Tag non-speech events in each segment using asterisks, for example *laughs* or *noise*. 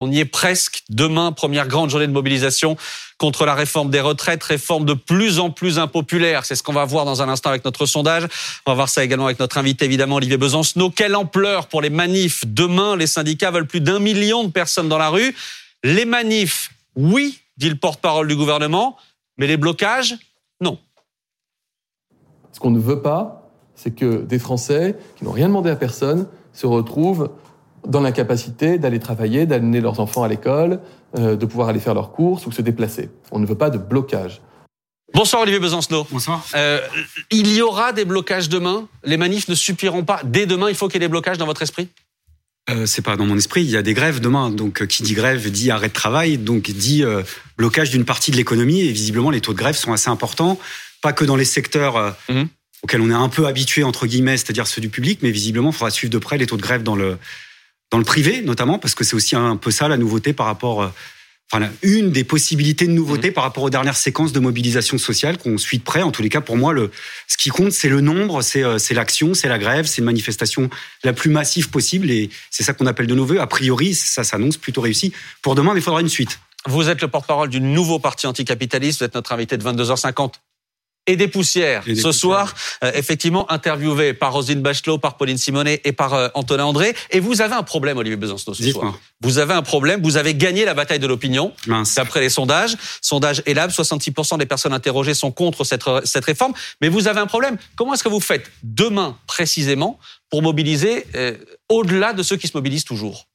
On y est presque. Demain, première grande journée de mobilisation contre la réforme des retraites, réforme de plus en plus impopulaire. C'est ce qu'on va voir dans un instant avec notre sondage. On va voir ça également avec notre invité, évidemment, Olivier Besancenot. Quelle ampleur pour les manifs Demain, les syndicats veulent plus d'un million de personnes dans la rue. Les manifs, oui, dit le porte-parole du gouvernement, mais les blocages, non. Ce qu'on ne veut pas, c'est que des Français qui n'ont rien demandé à personne se retrouvent dans l'incapacité d'aller travailler, d'amener leurs enfants à l'école, euh, de pouvoir aller faire leurs courses ou se déplacer. On ne veut pas de blocage. Bonsoir Olivier Besancenot. Bonsoir. Euh, il y aura des blocages demain. Les manifs ne suffiront pas. Dès demain, il faut qu'il y ait des blocages dans votre esprit? Euh, c'est pas dans mon esprit. Il y a des grèves demain. Donc, euh, qui dit grève dit arrêt de travail. Donc, dit euh, blocage d'une partie de l'économie. Et visiblement, les taux de grève sont assez importants. Pas que dans les secteurs mmh. auxquels on est un peu habitué, entre guillemets, c'est-à-dire ceux du public. Mais visiblement, il faudra suivre de près les taux de grève dans le, dans le privé notamment, parce que c'est aussi un peu ça la nouveauté par rapport, euh, enfin une des possibilités de nouveauté mmh. par rapport aux dernières séquences de mobilisation sociale qu'on suit de près. En tous les cas, pour moi, le, ce qui compte, c'est le nombre, c'est euh, l'action, c'est la grève, c'est une manifestation la plus massive possible, et c'est ça qu'on appelle de nos voeux. A priori, ça s'annonce plutôt réussi pour demain, mais il faudra une suite. Vous êtes le porte-parole du nouveau parti anticapitaliste. Vous êtes notre invité de 22h50 et des poussières. Ce soir, euh, effectivement, interviewé par Rosine Bachelot, par Pauline Simonet et par euh, Antonin André. Et vous avez un problème, Olivier Besancenot, ce soir. Vous avez un problème. Vous avez gagné la bataille de l'opinion. D'après les sondages. Sondage ELAB, 66% des personnes interrogées sont contre cette, cette réforme. Mais vous avez un problème. Comment est-ce que vous faites demain, précisément, pour mobiliser euh, au-delà de ceux qui se mobilisent toujours?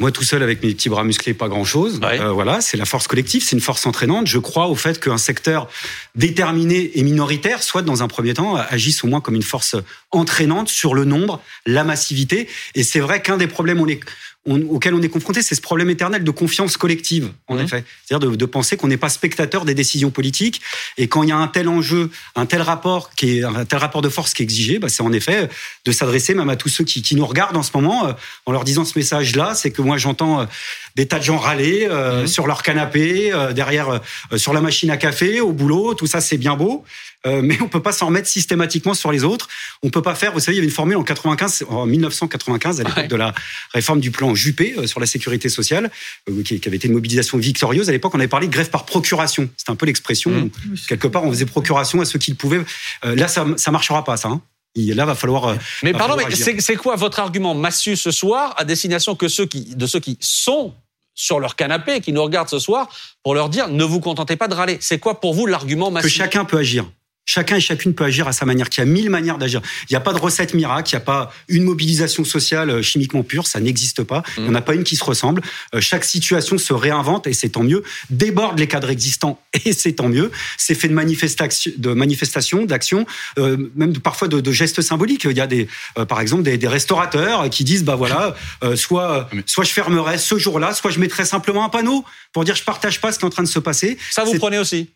Moi, tout seul avec mes petits bras musclés, pas grand-chose. Euh, voilà, c'est la force collective, c'est une force entraînante. Je crois au fait qu'un secteur déterminé et minoritaire, soit dans un premier temps, agisse au moins comme une force entraînante sur le nombre, la massivité. Et c'est vrai qu'un des problèmes, on est, auquel on est confronté, c'est ce problème éternel de confiance collective, en mmh. effet. C'est-à-dire de, de, penser qu'on n'est pas spectateur des décisions politiques et quand il y a un tel enjeu, un tel rapport qui est un tel rapport de force qui est exigé, bah, c'est en effet de s'adresser même à tous ceux qui, qui, nous regardent en ce moment euh, en leur disant ce message-là, c'est que moi j'entends euh, des tas de gens râler euh, mmh. sur leur canapé, derrière sur la machine à café, au boulot, tout ça c'est bien beau. Euh, *laughs* mais on peut pas s'en remettre systématiquement sur les autres. On peut pas faire. Vous savez, il y avait une formule en 95, en 1995, à l'époque de la réforme du plan Juppé euh, sur la sécurité sociale, euh, qui, avait été une mobilisation victorieuse. À l'époque, on avait parlé de grève par procuration. C'était un peu l'expression. Mmh. Quelque part, on faisait procuration à ceux qui le pouvaient. là, ça, ça marchera pas, ça. Hein. Là, va falloir. Mais pardon, mais c'est quoi votre argument? Massu ce soir à destination que ceux qui, de ceux qui sont sur leur canapé, qui nous regardent ce soir, pour leur dire ne vous contentez pas de râler. C'est quoi pour vous l'argument massif? Que chacun peut agir. Chacun et chacune peut agir à sa manière. Il y a mille manières d'agir. Il n'y a pas de recette miracle. Il n'y a pas une mobilisation sociale euh, chimiquement pure. Ça n'existe pas. Il n'y en a pas une qui se ressemble. Euh, chaque situation se réinvente et c'est tant mieux. Déborde les cadres existants *laughs* et c'est tant mieux. C'est fait de manifestations, de manifestations, d'actions, euh, même parfois de, gestes symboliques. Il y a des, par exemple, des, restaurateurs qui disent, bah voilà, soit, soit je fermerai ce jour-là, soit je mettrai simplement un panneau pour dire je partage pas ce qui est en train de se passer. Ça vous prenez aussi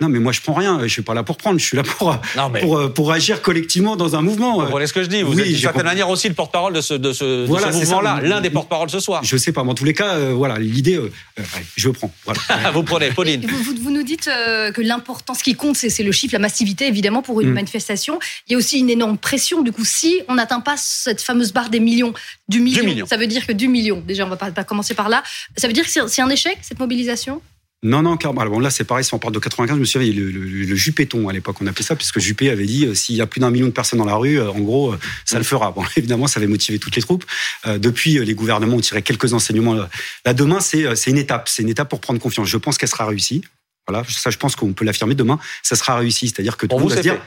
non, mais moi, je prends rien. Je suis pas là pour prendre. Je suis là pour, pour, euh, pour, agir collectivement dans un mouvement. Vous voyez ce que je dis. Vous êtes d'une certaine manière aussi le porte-parole de ce, de ce, voilà, mouvement-là. L'un des porte-paroles ce soir. Je sais pas. Mais en tous les cas, euh, voilà, l'idée, euh, je prends. Voilà. *laughs* vous prenez, Pauline. Vous, vous, nous dites que l'important, ce qui compte, c'est le chiffre, la massivité, évidemment, pour une mm. manifestation. Il y a aussi une énorme pression. Du coup, si on n'atteint pas cette fameuse barre des millions, du million, ça veut dire que du million. Déjà, on va pas, pas commencer par là. Ça veut dire que c'est un échec, cette mobilisation? Non, non, car bon, là c'est pareil, si on parle de 95, je me souviens, le, le, le Juppéton à l'époque, on appelait ça, puisque Juppé avait dit, euh, s'il y a plus d'un million de personnes dans la rue, euh, en gros, euh, ça le fera. Bon, *laughs* évidemment, ça avait motivé toutes les troupes. depuis, les gouvernements ont tiré quelques enseignements. Là, demain, c'est une étape, c'est une étape pour prendre confiance. Je pense qu'elle sera réussie. Voilà, ça, je pense qu'on peut l'affirmer demain, ça sera réussi. C'est-à-dire que tout le monde va se dire,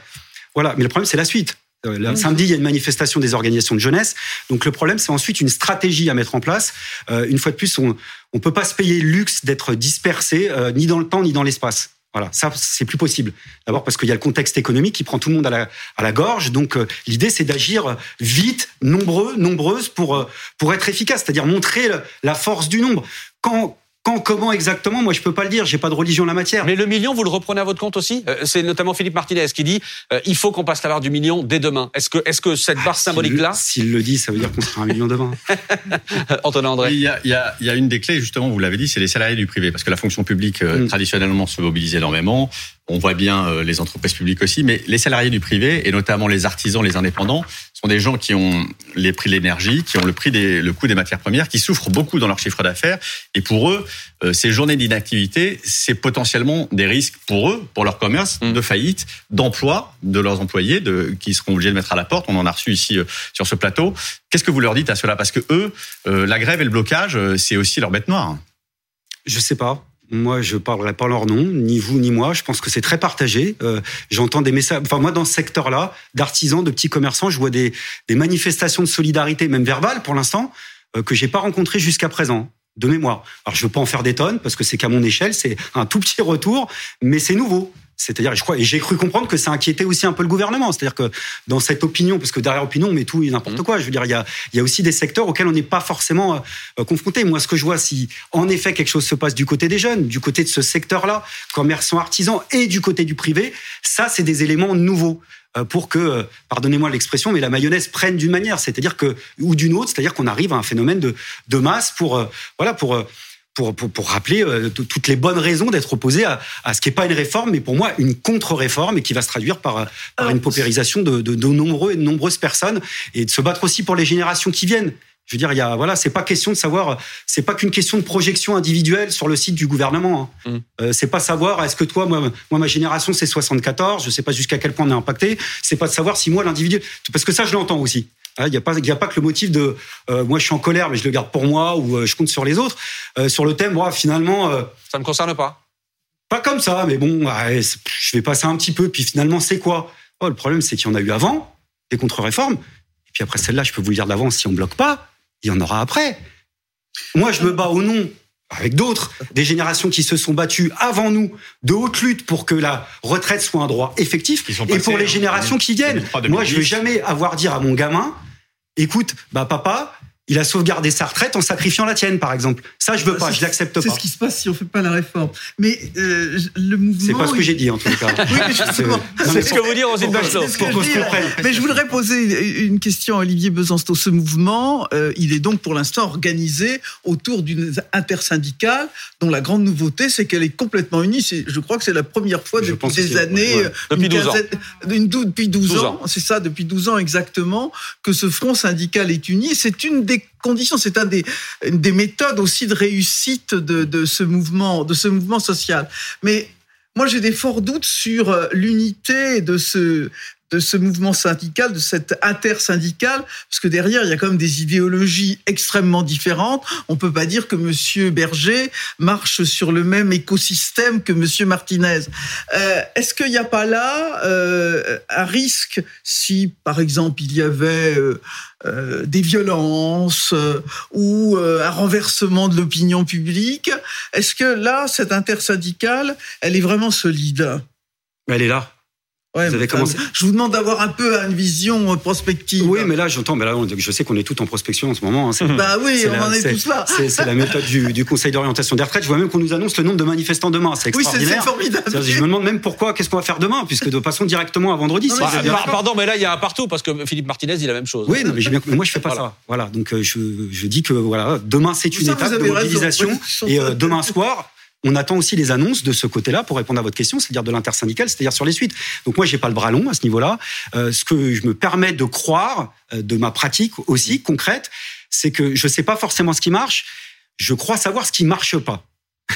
voilà, mais le problème, c'est la suite. Euh, samedi, il y a une manifestation des organisations de jeunesse. Donc le problème, c'est ensuite une stratégie à mettre en place. Euh, une fois de plus, on ne peut pas se payer le luxe d'être dispersé, euh, ni dans le temps, ni dans l'espace. Voilà, ça, c'est plus possible. D'abord parce qu'il y a le contexte économique qui prend tout le monde à la, à la gorge. Donc l'idée, c'est d'agir vite, nombreux, nombreuses, pour, pour être efficace, c'est-à-dire montrer la force du nombre. Quand, quand, comment exactement Moi, je peux pas le dire. J'ai pas de religion en la matière. Mais le million, vous le reprenez à votre compte aussi? Euh, C'est notamment Philippe Martinez qui dit euh, il faut qu'on passe la barre du million dès demain. Est-ce que, est-ce que cette barre ah, symbolique-là S'il le dit, ça veut dire qu'on sera un million demain. *laughs* Antonin André. Il y, a, il, y a, il y, a, une des clés, justement, vous l'avez dit, c'est les salariés du privé, parce que la fonction publique euh, mm. traditionnellement se mobilise énormément on voit bien euh, les entreprises publiques aussi, mais les salariés du privé, et notamment les artisans, les indépendants, sont des gens qui ont les prix de l'énergie, qui ont le prix des, le coût des matières premières, qui souffrent beaucoup dans leur chiffre d'affaires. Et pour eux, euh, ces journées d'inactivité, c'est potentiellement des risques pour eux, pour leur commerce, mmh. de faillite, d'emploi de leurs employés, de, qui seront obligés de mettre à la porte. On en a reçu ici euh, sur ce plateau. Qu'est-ce que vous leur dites à cela? Parce que eux, la grève et le blocage, c'est aussi leur bête noire. Je sais pas. Moi, je parlerai pas leur nom, ni vous ni moi. Je pense que c'est très partagé. Euh, J'entends des messages. Enfin, moi, dans ce secteur-là, d'artisans, de petits commerçants, je vois des, des manifestations de solidarité, même verbales pour l'instant, euh, que j'ai pas rencontrées jusqu'à présent de mémoire. Alors je veux pas en faire des tonnes parce que c'est qu'à mon échelle, c'est un tout petit retour, mais c'est nouveau. C'est-à-dire, je crois, et j'ai cru comprendre que ça inquiétait aussi un peu le gouvernement. C'est-à-dire que dans cette opinion, parce que derrière opinion, on met tout et n'importe mmh. quoi. Je veux dire, il y a, il y a aussi des secteurs auxquels on n'est pas forcément euh, euh, confronté. Moi, ce que je vois, si en effet quelque chose se passe du côté des jeunes, du côté de ce secteur-là, commerçants, artisans, et du côté du privé, ça, c'est des éléments nouveaux euh, pour que, pardonnez-moi l'expression, mais la mayonnaise prenne d'une manière, c'est-à-dire que ou d'une autre, c'est-à-dire qu'on arrive à un phénomène de, de masse pour, voilà, pour pour, pour, pour rappeler euh, toutes les bonnes raisons d'être opposé à, à ce qui n'est pas une réforme, mais pour moi une contre-réforme et qui va se traduire par, par une paupérisation de, de, de, nombreux et de nombreuses personnes et de se battre aussi pour les générations qui viennent. Je veux dire, il y a, voilà, c'est pas question de savoir, c'est pas qu'une question de projection individuelle sur le site du gouvernement. Hein. Mmh. Euh, c'est pas savoir, est-ce que toi, moi, moi, ma génération, c'est 74, je sais pas jusqu'à quel point on est impacté. C'est pas de savoir si moi, l'individu, parce que ça, je l'entends aussi. Il hein, n'y a, pas, a pas que le motif de euh, moi je suis en colère mais je le garde pour moi ou euh, je compte sur les autres. Euh, sur le thème, moi, finalement. ça ne me concerne pas. Pas comme ça, mais bon, je vais passer un petit peu. Puis finalement, c'est quoi? Oh, Le problème, c'est qu'il y en a eu avant, des contre-réformes. Et puis après celle-là, je peux vous le dire d'avance, si on bloque pas, il y en aura après. Moi, je me bats au nom avec d'autres, des générations qui se sont battues avant nous, de haute lutte pour que la retraite soit un droit effectif, et pour les générations qui viennent. Moi, je vais jamais avoir dire à mon gamin, écoute, bah papa, il a sauvegardé sa retraite en sacrifiant la tienne, par exemple. Ça, je veux pas, je l'accepte pas. C'est ce qui se passe si on fait pas la réforme. Mais euh, le mouvement. C'est pas ce que j'ai dit, en tout cas. *laughs* oui, mais justement. C'est ce que vous dites, Rosine Bachelot. Pour qu'on se comprenne. Mais je voudrais poser une question à Olivier Besancenot. Ce mouvement, euh, il est donc pour l'instant organisé autour d'une intersyndicale dont la grande nouveauté, c'est qu'elle est complètement unie. Je crois que c'est la première fois depuis des années. Euh, depuis 12 ans. depuis 12, ans. C'est ça, depuis 12 ans exactement, que ce front syndical est uni. C'est une des conditions, c'est un des, des méthodes aussi de réussite de, de ce mouvement, de ce mouvement social. Mais moi, j'ai des forts doutes sur euh, l'unité de ce, de ce mouvement syndical, de cette intersyndical, parce que derrière, il y a quand même des idéologies extrêmement différentes. On peut pas dire que Monsieur Berger marche sur le même écosystème que Monsieur Martinez. Euh, Est-ce qu'il n'y a pas là euh, un risque si, par exemple, il y avait euh, des violences ou un renversement de l'opinion publique? Est-ce que là, cette intersyndicale, elle est vraiment solide? Elle est là. Ouais, vous avez commencé... Je vous demande d'avoir un peu une vision euh, prospective. Oui, mais là, j'entends, mais là, je sais qu'on est tout en prospection en ce moment. Hein, bah *laughs* oui, on en est, tous là. C'est la méthode du, du Conseil d'orientation des retraites. Je vois même qu'on nous annonce le nombre de manifestants demain. C'est extraordinaire. Oui, c'est formidable. Je me demande même pourquoi, qu'est-ce qu'on va faire demain, puisque de passons directement à vendredi. Non, pardon, mais là, il y a un partout, parce que Philippe Martinez dit la même chose. Oui, non, mais, bien, moi, je fais pas ça. Voilà, donc euh, je, je dis que voilà, demain, c'est une étape de mobilisation. Et euh, demain soir, on attend aussi les annonces de ce côté-là pour répondre à votre question, c'est-à-dire de l'intersyndical, c'est-à-dire sur les suites. Donc moi, j'ai pas le bras long à ce niveau-là. Euh, ce que je me permets de croire euh, de ma pratique aussi concrète, c'est que je sais pas forcément ce qui marche. Je crois savoir ce qui marche pas.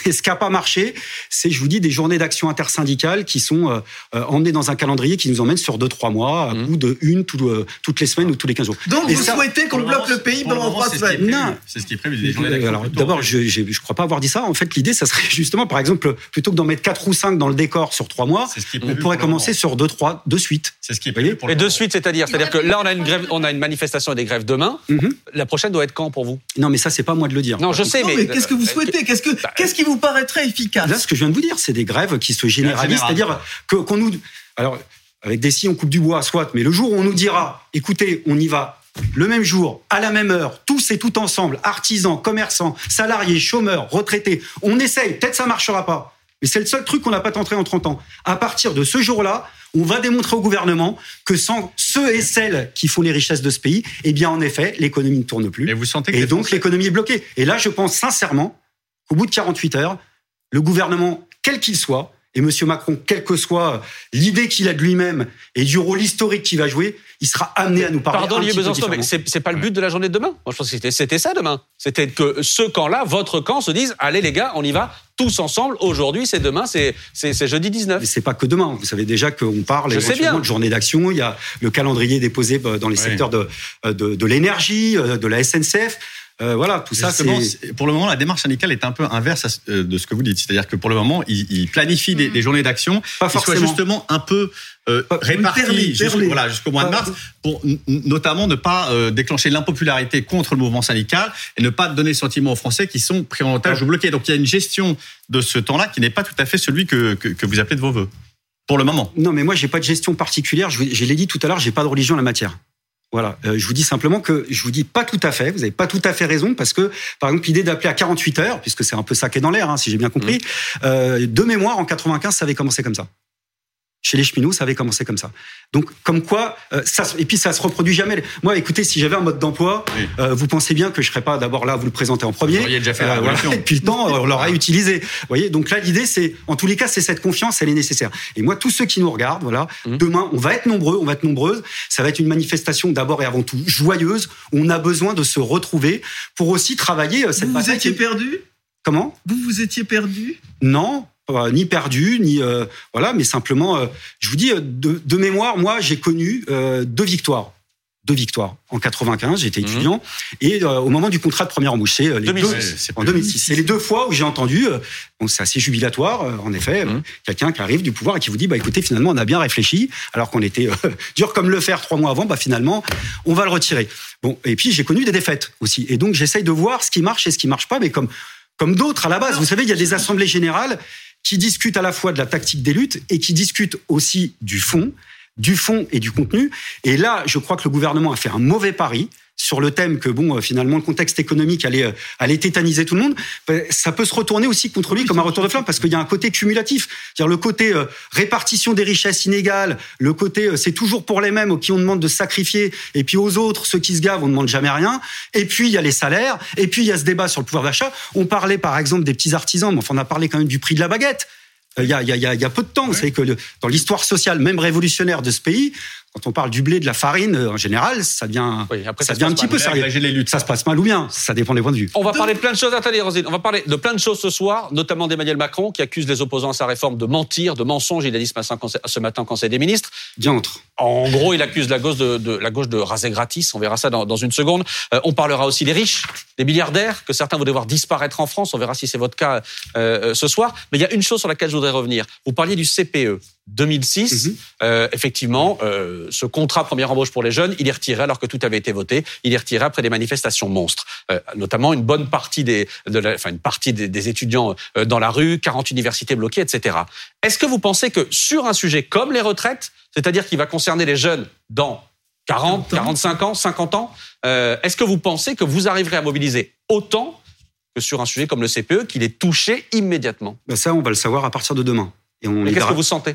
Et ce qui n'a pas marché, c'est, je vous dis, des journées d'action intersyndicale qui sont euh, euh, emmenées dans un calendrier qui nous emmène sur deux, trois mois, à mmh. bout de une euh, toutes les semaines ou tous les 15 jours. Donc, vous souhaitez qu'on bloque le pays pendant trois semaines Non. C'est ce qui est prévu, des journées d'action. Alors, d'abord, je ne crois pas avoir dit ça. En fait, l'idée, ça serait justement, par exemple, plutôt que d'en mettre quatre ou cinq dans le décor sur trois mois, on pourrait commencer sur deux, trois, de suite. C'est ce qui est prévu pour Et de suite, c'est-à-dire C'est-à-dire que là, on a une grève, on a une manifestation et des grèves demain. Mmh. La prochaine doit être quand pour vous? Non, mais ça, c'est pas moi de le dire. Non, je sais, mais. Qu'est-ce que vous souhaitez? Qu'est-ce que, bah, qui vous paraîtrait efficace Là, ce que je viens de vous dire, c'est des grèves qui se généralisent, c'est-à-dire que qu'on nous, alors avec des scies, on coupe du bois, soit, mais le jour où on nous dira, écoutez, on y va le même jour, à la même heure, tous et tout ensemble, artisans, commerçants, salariés, chômeurs, retraités, on essaye, peut-être ça marchera pas, mais c'est le seul truc qu'on n'a pas tenté en 30 ans. À partir de ce jour-là, on va démontrer au gouvernement que sans ceux et celles qui font les richesses de ce pays, eh bien, en effet, l'économie ne tourne plus. Et, vous sentez que et donc, l'économie est bloquée. Et là, je pense sincèrement qu'au bout de 48 heures, le gouvernement, quel qu'il soit, Et M. Macron, quelle que soit l'idée qu'il a de lui-même et du rôle historique qu'il va jouer, il sera amené à nous parler. Pardon, Olivier Besançon, mais c'est pas le but de la journée de demain. Moi, je pense que c'était ça demain. C'était que ce camp-là, votre camp, se dise allez les gars, on y va tous ensemble. Aujourd'hui, c'est demain, c'est jeudi 19. Mais c'est pas que demain. Vous savez déjà qu'on parle éventuellement de journée d'action. Il y a le calendrier déposé euh, dans les secteurs de, euh, de, de l'énergie, euh, de la SNCF. Euh, voilà, tout ça, c'est. Pour le moment, la démarche syndicale est un peu inverse euh, de ce que vous dites. C'est-à-dire que pour le moment, ils, planifient des, mm. journées d'action qui soient justement un peu euh, réparties jusqu'au mois de mars, pour notamment ne pas euh, déclencher l'impopularité contre le mouvement syndical et ne pas donner le sentiment aux Français qui sont pris en otage ou bloqués. Donc il y a une gestion de ce temps-là qui n'est pas tout à fait celui que, que, vous appelez de vos voeux. Pour le moment. Non, mais moi, j'ai pas de gestion particulière. Je, je l'ai dit tout à l'heure, j'ai pas de religion en la matière. Voilà, euh, je vous dis simplement que je vous dis pas tout à fait, vous n'avez pas tout à fait raison, parce que, par exemple, l'idée d'appeler à 48 heures, puisque c'est un peu ça qui est dans l'air, hein, si j'ai bien compris, mmh. euh, de mémoire, en 95, ça avait commencé comme ça chez les cheminots, ça avait commencé comme ça. Donc, comme quoi, euh, ça, et puis ça se reproduit jamais. Moi, écoutez, si j'avais un mode d'emploi, euh, vous pensez bien que je serais pas d'abord là à vous le présenter en premier. Vous déjà fait la euh, *laughs* Et puis le temps, *laughs* on l'aurait utilisé. Vous voyez, donc là, l'idée, c'est, en tous les cas, c'est cette confiance, elle est nécessaire. Et moi, tous ceux qui nous regardent, voilà, mmh. demain, on va être nombreux, on va être nombreuses. Ça va être une manifestation d'abord et avant tout joyeuse. On a besoin de se retrouver pour aussi travailler cette vous Vous étiez perdu? Comment? Vous vous étiez perdu? Non, ni perdu, ni euh, voilà, mais simplement, euh, je vous dis de, de mémoire, moi j'ai connu euh, deux victoires, deux victoires en 95, j'étais mhm. étudiant, et au moment du contrat de première embauche, c'est les 2006. en 2006. C'est les deux fois où j'ai entendu, bon, c'est assez jubilatoire, en effet, mhm. quelqu'un qui arrive du pouvoir et qui vous dit, bah écoutez, finalement, on a bien réfléchi, alors qu'on était *laughs* dur comme le fer trois mois avant, bah finalement, on va le retirer. Bon, et puis j'ai connu des défaites aussi, et donc j'essaye de voir ce qui marche et ce qui marche pas, mais comme comme d'autres à la base. Vous savez, il y a des assemblées générales qui discute à la fois de la tactique des luttes et qui discute aussi du fond, du fond et du contenu. Et là, je crois que le gouvernement a fait un mauvais pari sur le thème que bon euh, finalement le contexte économique allait euh, allait tétaniser tout le monde, ben, ça peut se retourner aussi contre lui comme un retour de flamme parce qu'il y a un côté cumulatif, c'est-à-dire le côté euh, répartition des richesses inégales, le côté c'est toujours pour les mêmes qui on demande de sacrifier et puis aux autres ceux qui se gavent on demande jamais rien et puis il y a les salaires et puis il y a ce débat sur le pouvoir d'achat. On parlait par exemple des petits artisans, mais enfin on a parlé quand même du prix de la baguette. Il y, a, il, y a, il y a peu de temps, vous savez que dans l'histoire sociale, même révolutionnaire de ce pays, quand on parle du blé, de la farine, euh, en général, ça devient, ça, devient un petit peu sérieux. Ça se passe mal ou bien, ça dépend des points de vue. On va parler de plein de choses. Attendez, Rosine, on va parler de plein de choses ce soir, notamment d'Emmanuel Macron, qui accuse les opposants à sa réforme de mentir, de mensonges. Il a dit ce matin au Conseil des ministres. Diantre. En gros, il accuse la gauche de, de, la gauche de raser gratis. On verra ça dans, dans une seconde. Euh, on parlera aussi des riches, des milliardaires, que certains voudraient voir disparaître en France. On verra si c'est votre cas euh, ce soir. Mais il y a une chose sur laquelle je voudrais revenir. Vous parliez du CPE. 2006, mhm. euh, effectivement, euh, ce contrat première embauche pour les jeunes, il est retiré alors que tout avait été voté. Il est retiré après des manifestations monstres, euh, notamment une bonne partie des, de la, enfin une partie des, des étudiants dans la rue, 40 universités bloquées, etc. Est-ce que vous pensez que sur un sujet comme les retraites, c'est-à-dire qui va concerner les jeunes dans 40, 45 ans, 50 ans, est-ce que vous pensez que vous arriverez à mobiliser autant que sur un sujet comme le CPE, qu'il est touché immédiatement? Ben Ça, on va le savoir à partir de demain. Et on qu'est-ce que vous sentez?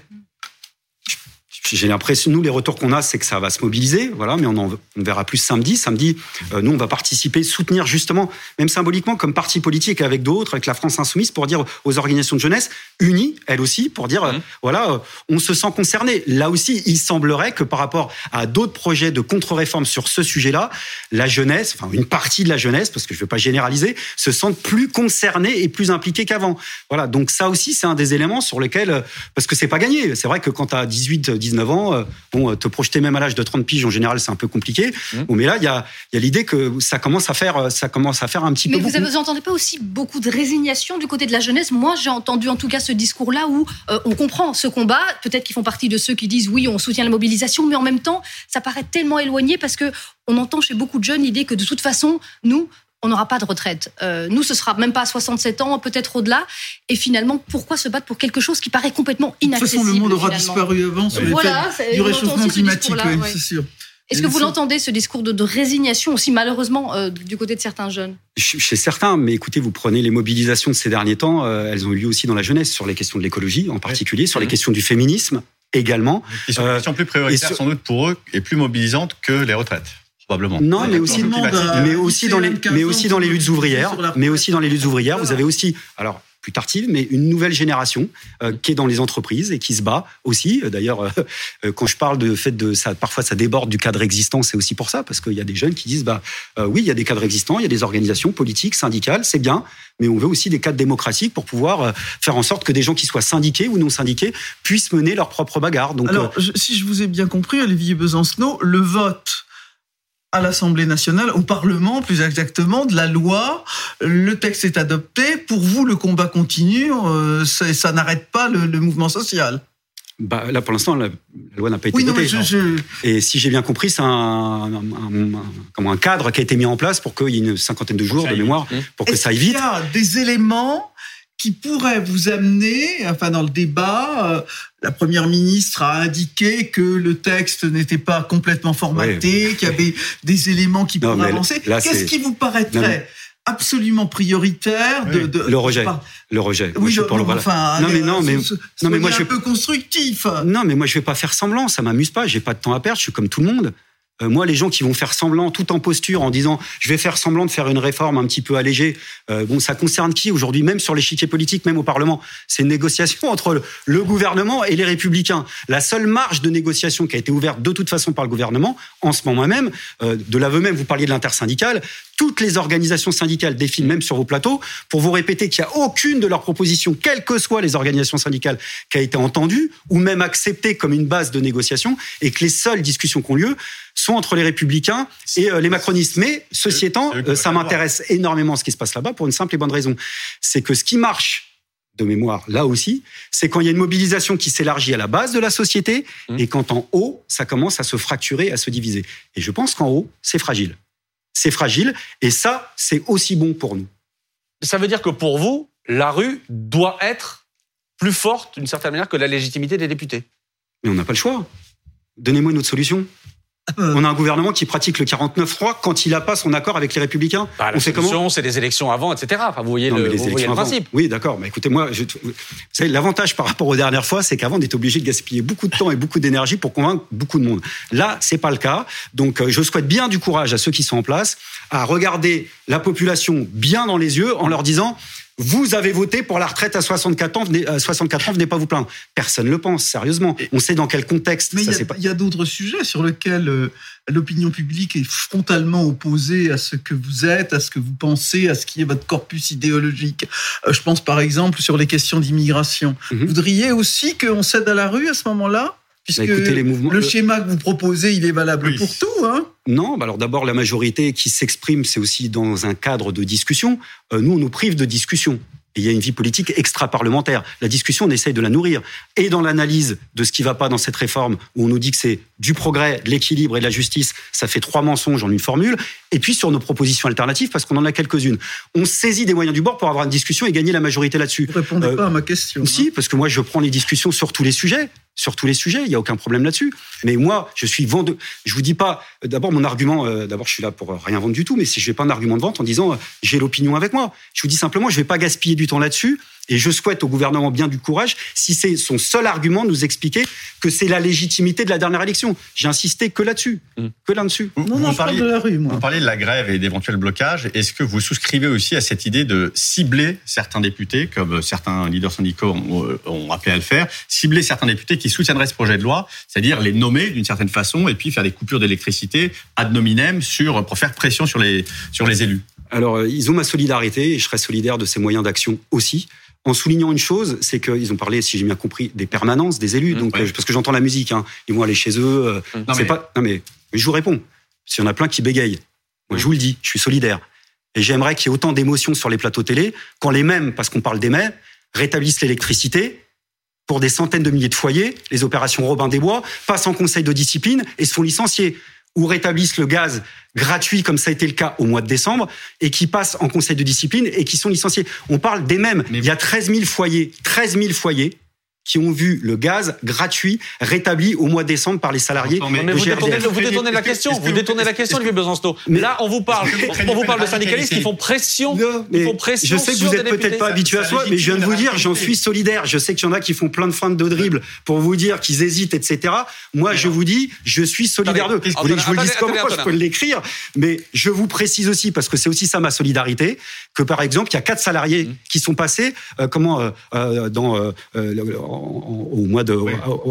J'ai l'impression, nous, les retours qu'on a, c'est que ça va se mobiliser, voilà, mais on en on verra plus samedi. Samedi, euh, nous, on va participer, soutenir justement, même symboliquement, comme parti politique avec d'autres, avec la France Insoumise, pour dire aux organisations de jeunesse, unies, elles aussi, pour dire, euh, mmh. voilà, euh, on se sent concerné. Là aussi, il semblerait que par rapport à d'autres projets de contre-réforme sur ce sujet-là, la jeunesse, enfin, une partie de la jeunesse, parce que je ne veux pas généraliser, se sente plus concernée et plus impliquée qu'avant. Voilà, donc ça aussi, c'est un des éléments sur lesquels, parce que c'est pas gagné. C'est vrai que quand tu as 18, 19 ans, euh, bon, euh, te projeter même à l'âge de 30 piges, en général, c'est un peu compliqué. Mmh. Bon, mais là, il y a, y a l'idée que ça commence à faire, euh, ça commence à faire un petit peu. Mais vous n'entendez pas aussi beaucoup de résignation du côté de la jeunesse? Moi, j'ai entendu en tout cas ce discours-là où on comprend ce combat. Peut-être qu'ils font partie de ceux qui disent oui, on soutient la mobilisation, mais en même temps, ça paraît tellement éloigné parce que on entend chez beaucoup de jeunes l'idée que de toute façon, nous, on n'aura pas de retraite. Euh, nous, ce sera même pas à 67 ans, peut-être au-delà. Et finalement, pourquoi se battre pour quelque chose qui paraît complètement inaccessible De toute façon, le monde aura disparu avant sur les du réchauffement climatique, c'est sûr. Est-ce que vous l'entendez, ce discours de, résignation aussi, malheureusement, euh, du côté de certains jeunes? Chez certains, mais écoutez, vous prenez les mobilisations de ces derniers temps, euh, elles ont eu lieu aussi dans la jeunesse, sur les questions de l'écologie en particulier, sur les questions du féminisme également. Qui sont des questions plus prioritaires sans doute pour eux et plus mobilisantes que les retraites. Non, mais aussi, mais aussi dans les, mais aussi dans les luttes ouvrières, mais aussi dans les luttes ouvrières, vous avez aussi, alors plus tardive, mais une nouvelle génération euh, qui est dans les entreprises et qui se bat aussi. D'ailleurs, euh, quand je parle de fait de ça, parfois ça déborde du cadre existant, c'est aussi pour ça, parce qu'il y a des jeunes qui disent, bah oui, il y a des cadres existants, il y a des organisations politiques, syndicales, c'est bien, mais on veut aussi des cadres démocratiques pour pouvoir faire en sorte que des gens qui soient syndiqués ou non syndiqués puissent mener leur propre bagarre. Donc, Alors, si je vous ai bien compris, Olivier Besancenot, le vote à l'Assemblée nationale, au Parlement plus exactement, de la loi. Le texte est adopté. Pour vous, le combat continue. Euh, ça, n'arrête pas le, mouvement social. Bah, là, pour l'instant, la, loi n'a pas été votée. Et si j'ai bien compris, c'est un, un, un, cadre qui a été mis en place pour qu'il y ait une cinquantaine de jours de mémoire, pour que ça aille vite. Il y a des éléments qui pourrait vous amener, enfin dans le débat, euh, la première ministre a indiqué que le texte n'était pas complètement formaté, qu'il y avait des éléments qui pourraient avancer. Qu'est-ce qui vous paraîtrait absolument prioritaire de, le rejet le rejet. Oui je, non, enfin, non mais non mais non mais moi je un peu constructif. Non mais moi je vais pas faire semblant ça m'amuse pas j'ai pas de temps à perdre je suis comme tout le monde euh, moi, les gens qui vont faire semblant, tout en posture, en disant je vais faire semblant de faire une réforme un petit peu allégée, euh, bon, ça concerne qui aujourd'hui, même sur l'échiquier politique, même au Parlement? C'est une négociation *laughs* entre le, gouvernement et les républicains. La seule marge de négociation qui a été ouverte de toute façon par le gouvernement, en ce moment même, euh, de l'aveu même, vous parliez de l'intersyndical, toutes les organisations syndicales défilent même sur vos plateaux pour vous répéter qu'il n'y a aucune de leurs propositions, quelles que soient les organisations syndicales, qui a été entendue ou même acceptée comme une base de négociation et que les seules discussions qui ont lieu sont entre les républicains et euh, les macronistes. Mais ceci étant, euh, ça m'intéresse énormément ce qui se passe là-bas pour une simple et bonne raison. C'est que ce qui marche de mémoire là aussi, c'est quand il y a une mobilisation qui s'élargit à la base de la société mmh. et quand en haut, ça commence à se fracturer, à se diviser. Et je pense qu'en haut, c'est fragile. C'est fragile et ça, c'est aussi bon pour nous. Ça veut dire que pour vous, la rue doit être plus forte d'une certaine manière que la légitimité des députés. Mais on n'a pas le choix. Donnez-moi une autre solution. Euh. On a un gouvernement qui pratique le 49-3 quand il n'a pas son accord avec les Républicains. Bah, la on c'est des élections avant, etc. Enfin, vous voyez le, principe. Oui, d'accord. Mais écoutez, moi, je, vous savez, l'avantage par rapport aux dernières fois, c'est qu'avant, on était obligé de gaspiller beaucoup de temps et beaucoup d'énergie pour convaincre beaucoup de monde. Là, c'est pas le cas. Donc, euh, je souhaite bien du courage à ceux qui sont en place à regarder la population bien dans les yeux en leur disant vous avez voté pour la retraite à 64 ans, venez, 64 ans, venez pas vous plaindre. Personne ne le pense, sérieusement. On sait dans quel contexte. Mais il y a, d'autres sujets sur lesquels euh, l'opinion publique est frontalement opposée à ce que vous êtes, à ce que vous pensez, à ce qui est votre corpus idéologique. Euh, je pense par exemple sur les questions d'immigration. Mhm. Vous voudriez aussi qu'on cède à la rue à ce moment-là? Puisque bah, les mouvements, le schéma que vous proposez, il est valable pour tout. Hein? Non, bah alors d'abord, la majorité qui s'exprime, c'est aussi dans un cadre de discussion. Euh, nous, on nous prive de discussion. Et il y a une vie politique extra-parlementaire. La discussion, on essaye de la nourrir. Et dans l'analyse de ce qui ne va pas dans cette réforme, où on nous dit que c'est du progrès, de l'équilibre et de la justice, ça fait trois mensonges en une formule. Et puis sur nos propositions alternatives, parce qu'on en a quelques-unes. On saisit des moyens du bord pour avoir une discussion et gagner la majorité là-dessus. Vous répondez euh, pas à ma question. Si, hein. parce que moi, je prends les discussions sur tous les sujets sur tous les sujets, il n'y a aucun problème là-dessus. Mais moi, je suis vendeur. Je vous dis pas. D'abord, mon argument. Euh, d'abord, je suis là pour rien vendre du tout. Mais si je n'ai pas un argument de vente en disant euh, j'ai l'opinion avec moi, je vous dis simplement, je ne vais pas gaspiller du temps là-dessus. Et je souhaite au gouvernement bien du courage, si c'est son seul argument, de nous expliquer que c'est la légitimité de la dernière élection. J'ai insisté que là-dessus, mm. que là-dessus. Non, non, je de la rue, moi. Vous parlez de la grève et d'éventuels blocages. Est-ce que vous souscrivez aussi à cette idée de cibler certains députés, comme certains leaders syndicaux ont, appelé à le faire, cibler certains députés qui soutiendraient ce projet de loi, c'est-à-dire les nommer d'une certaine façon et puis faire des coupures d'électricité ad nominem sur, pour faire pression sur les, sur les élus? Alors, euh, ils ont ma solidarité et je serai solidaire de ces moyens d'action aussi en soulignant une chose, c'est qu'ils ont parlé, si j'ai bien compris, des permanences des élus. Mmh, donc, euh, parce que j'entends la musique, hein, ils vont aller chez eux. Euh, mmh. non, mais... pas. Non mais, je vous réponds. S'il y en a plein qui bégayent, moi je vous le dis, je suis solidaire. Et j'aimerais qu'il y ait autant d'émotions sur les plateaux télé quand les mêmes, parce qu'on parle des mêmes, rétablissent l'électricité pour des centaines de milliers de foyers, les opérations Robin des Bois, passent en conseil de discipline et se font licencier ou rétablissent le gaz gratuit comme ça a été le cas au mois de décembre et qui passent en conseil de discipline et qui sont licenciés. On parle des mêmes. Il y a 13 000 foyers, 13 000 foyers qui ont vu le gaz gratuit rétabli au mois de décembre par les salariés. mais, vous, détournez, la question. Vous, détournez la question, Olivier Besancenot. Mais là, on vous parle, on vous parle de syndicalistes qui font pression. ils font pression je sais que vous n'êtes peut-être pas habitué à ça, mais je viens de vous dire, j'en suis solidaire. Je sais qu'il y en a qui font plein de feintes de dribble pour vous dire qu'ils hésitent, etc. Moi, je vous dis, je suis solidaire d'eux. Vous voulez que je vous le dise comment Je peux l'écrire, mais je vous précise aussi, parce que c'est aussi ça ma solidarité, que par exemple, il y a quatre salariés mmh. qui sont passés, euh, comment, euh, euh, dans au mois de,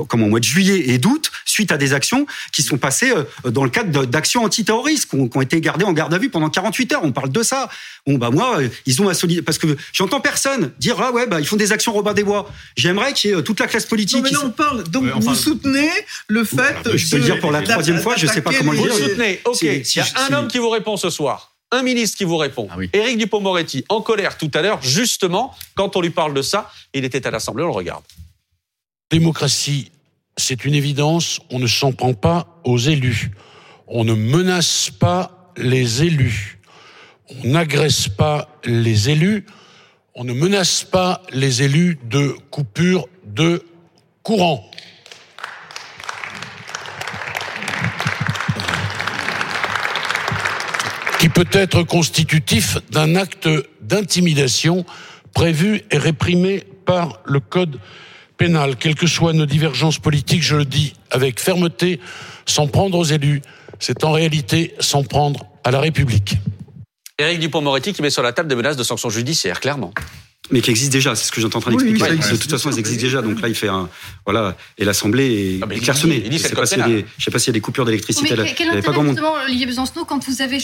comme au mois de juillet et d'août, suite à des actions qui sont passées euh, dans le cadre d'actions antiterroristes, qui ont, qui ont été gardées en garde à vue pendant 48 heures. On parle de ça. Bon, bah, moi, euh, ils ont ma parce que j'entends personne dire, ah ouais, bah, ils font des actions Robin des Bois. J'aimerais qu'il y ait euh, toute la classe politique. Non, mais non, on parle. Donc, vous soutenez le fait. je peux le dire pour la troisième fois, je sais pas comment le dire. Vous soutenez, ok. Il y a un homme qui vous répond ce soir un ministre qui vous répond. Ah Éric Dupont-Moretti, en colère tout à l'heure, justement, quand on lui parle de ça, il était à l'Assemblée, on le regarde. Démocratie, c'est une évidence, on ne s'en prend pas aux élus. On ne menace pas les élus. On n'agresse pas les élus. On ne menace pas les élus de coupure de courant. qui peut être constitutif d'un acte d'intimidation prévu et réprimé par le Code pénal, quelles que soient nos divergences politiques, je le dis avec fermeté, s'en prendre aux élus, c'est en réalité s'en prendre à la République. Éric Dupont-Moretti qui met sur la table des menaces de sanctions judiciaires, clairement mais qui existe déjà. C'est ce que j'entends en train d'expliquer. de toute façon, elles existent déjà. Donc là, il fait un voilà et l'Assemblée est ah, clairsemée. Je ne sais pas s'il y, a des coupures d'électricité. Quel intérêt pas justement, Olivier Besancenot, quand vous avez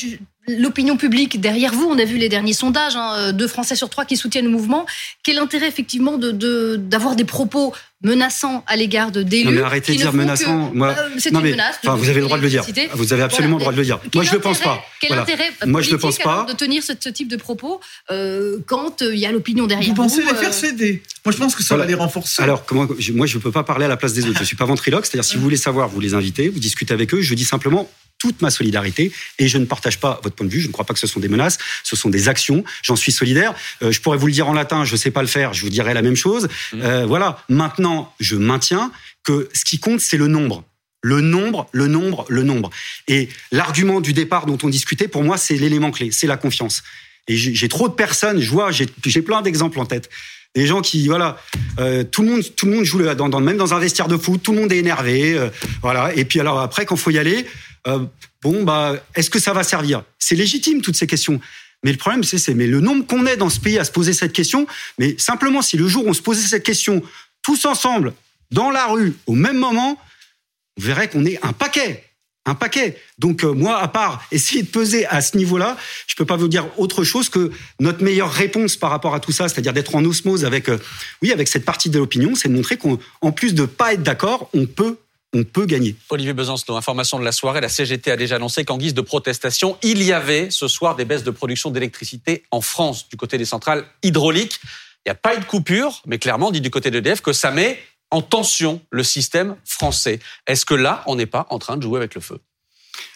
l'opinion publique derrière vous On a vu les derniers sondages, hein, deux Français sur trois qui soutiennent le mouvement. Quel intérêt effectivement de d'avoir des propos menaçants à l'égard de d'élus. mais arrêtez de dire menaçant. Moi, euh, c'est une menace. Enfin, vous avez le droit de le dire. Vous avez absolument le droit de le dire. Moi, je ne le pense pas. Quel intérêt Moi, je ne pense pas. De tenir ce, type de propos euh, quand euh, il y a l'opinion derrière vous. pensez les faire céder Moi, je pense que ça va les renforcer. Alors, comment, moi, je ne peux pas parler à la place des autres. Je suis pas ventriloque. C'est-à-dire, si vous voulez savoir, vous les invitez, vous discutez avec eux. Je dis simplement, toute ma solidarité et je ne partage pas votre point de vue. Je ne crois pas que ce sont des menaces, ce sont des actions. J'en suis solidaire. Euh, je pourrais vous le dire en latin, je ne sais pas le faire, je vous dirais la même chose. Mmh. Euh, voilà. Maintenant, je maintiens que ce qui compte, c'est le nombre. Le nombre, le nombre, le nombre. Et l'argument du départ dont on discutait, pour moi, c'est l'élément clé, c'est la confiance. Et j'ai trop de personnes, je vois, j'ai plein d'exemples en tête des gens qui voilà euh, tout le monde tout le monde joue dans, dans, même dans un vestiaire de foot tout le monde est énervé euh, voilà et puis alors après quand faut y aller euh, bon, bah, est-ce que ça va servir? C'est légitime toutes ces questions. Mais le problème, c'est, mais le nombre qu'on est dans ce pays à se poser cette question. Mais simplement, si le jour où on se posait cette question tous ensemble, dans la rue, au même moment, on verrait qu'on est un paquet. Un paquet. Donc euh, moi, à part essayer de peser à ce niveau-là, je peux pas vous dire autre chose que notre meilleure réponse par rapport à tout ça, c'est-à-dire d'être en osmose avec, euh, oui, avec cette partie de l'opinion, c'est de montrer qu'en plus de pas être d'accord, on peut on peut gagner. Olivier Besancenot, information de la soirée, la CGT a déjà annoncé qu'en guise de protestation, il y avait ce soir des baisses de production d'électricité en France du côté des centrales hydrauliques. Il n'y a pas eu de coupure, mais clairement, dit du côté d'EDF que ça met en tension le système français. Est-ce que là, on n'est pas en train de jouer avec le feu?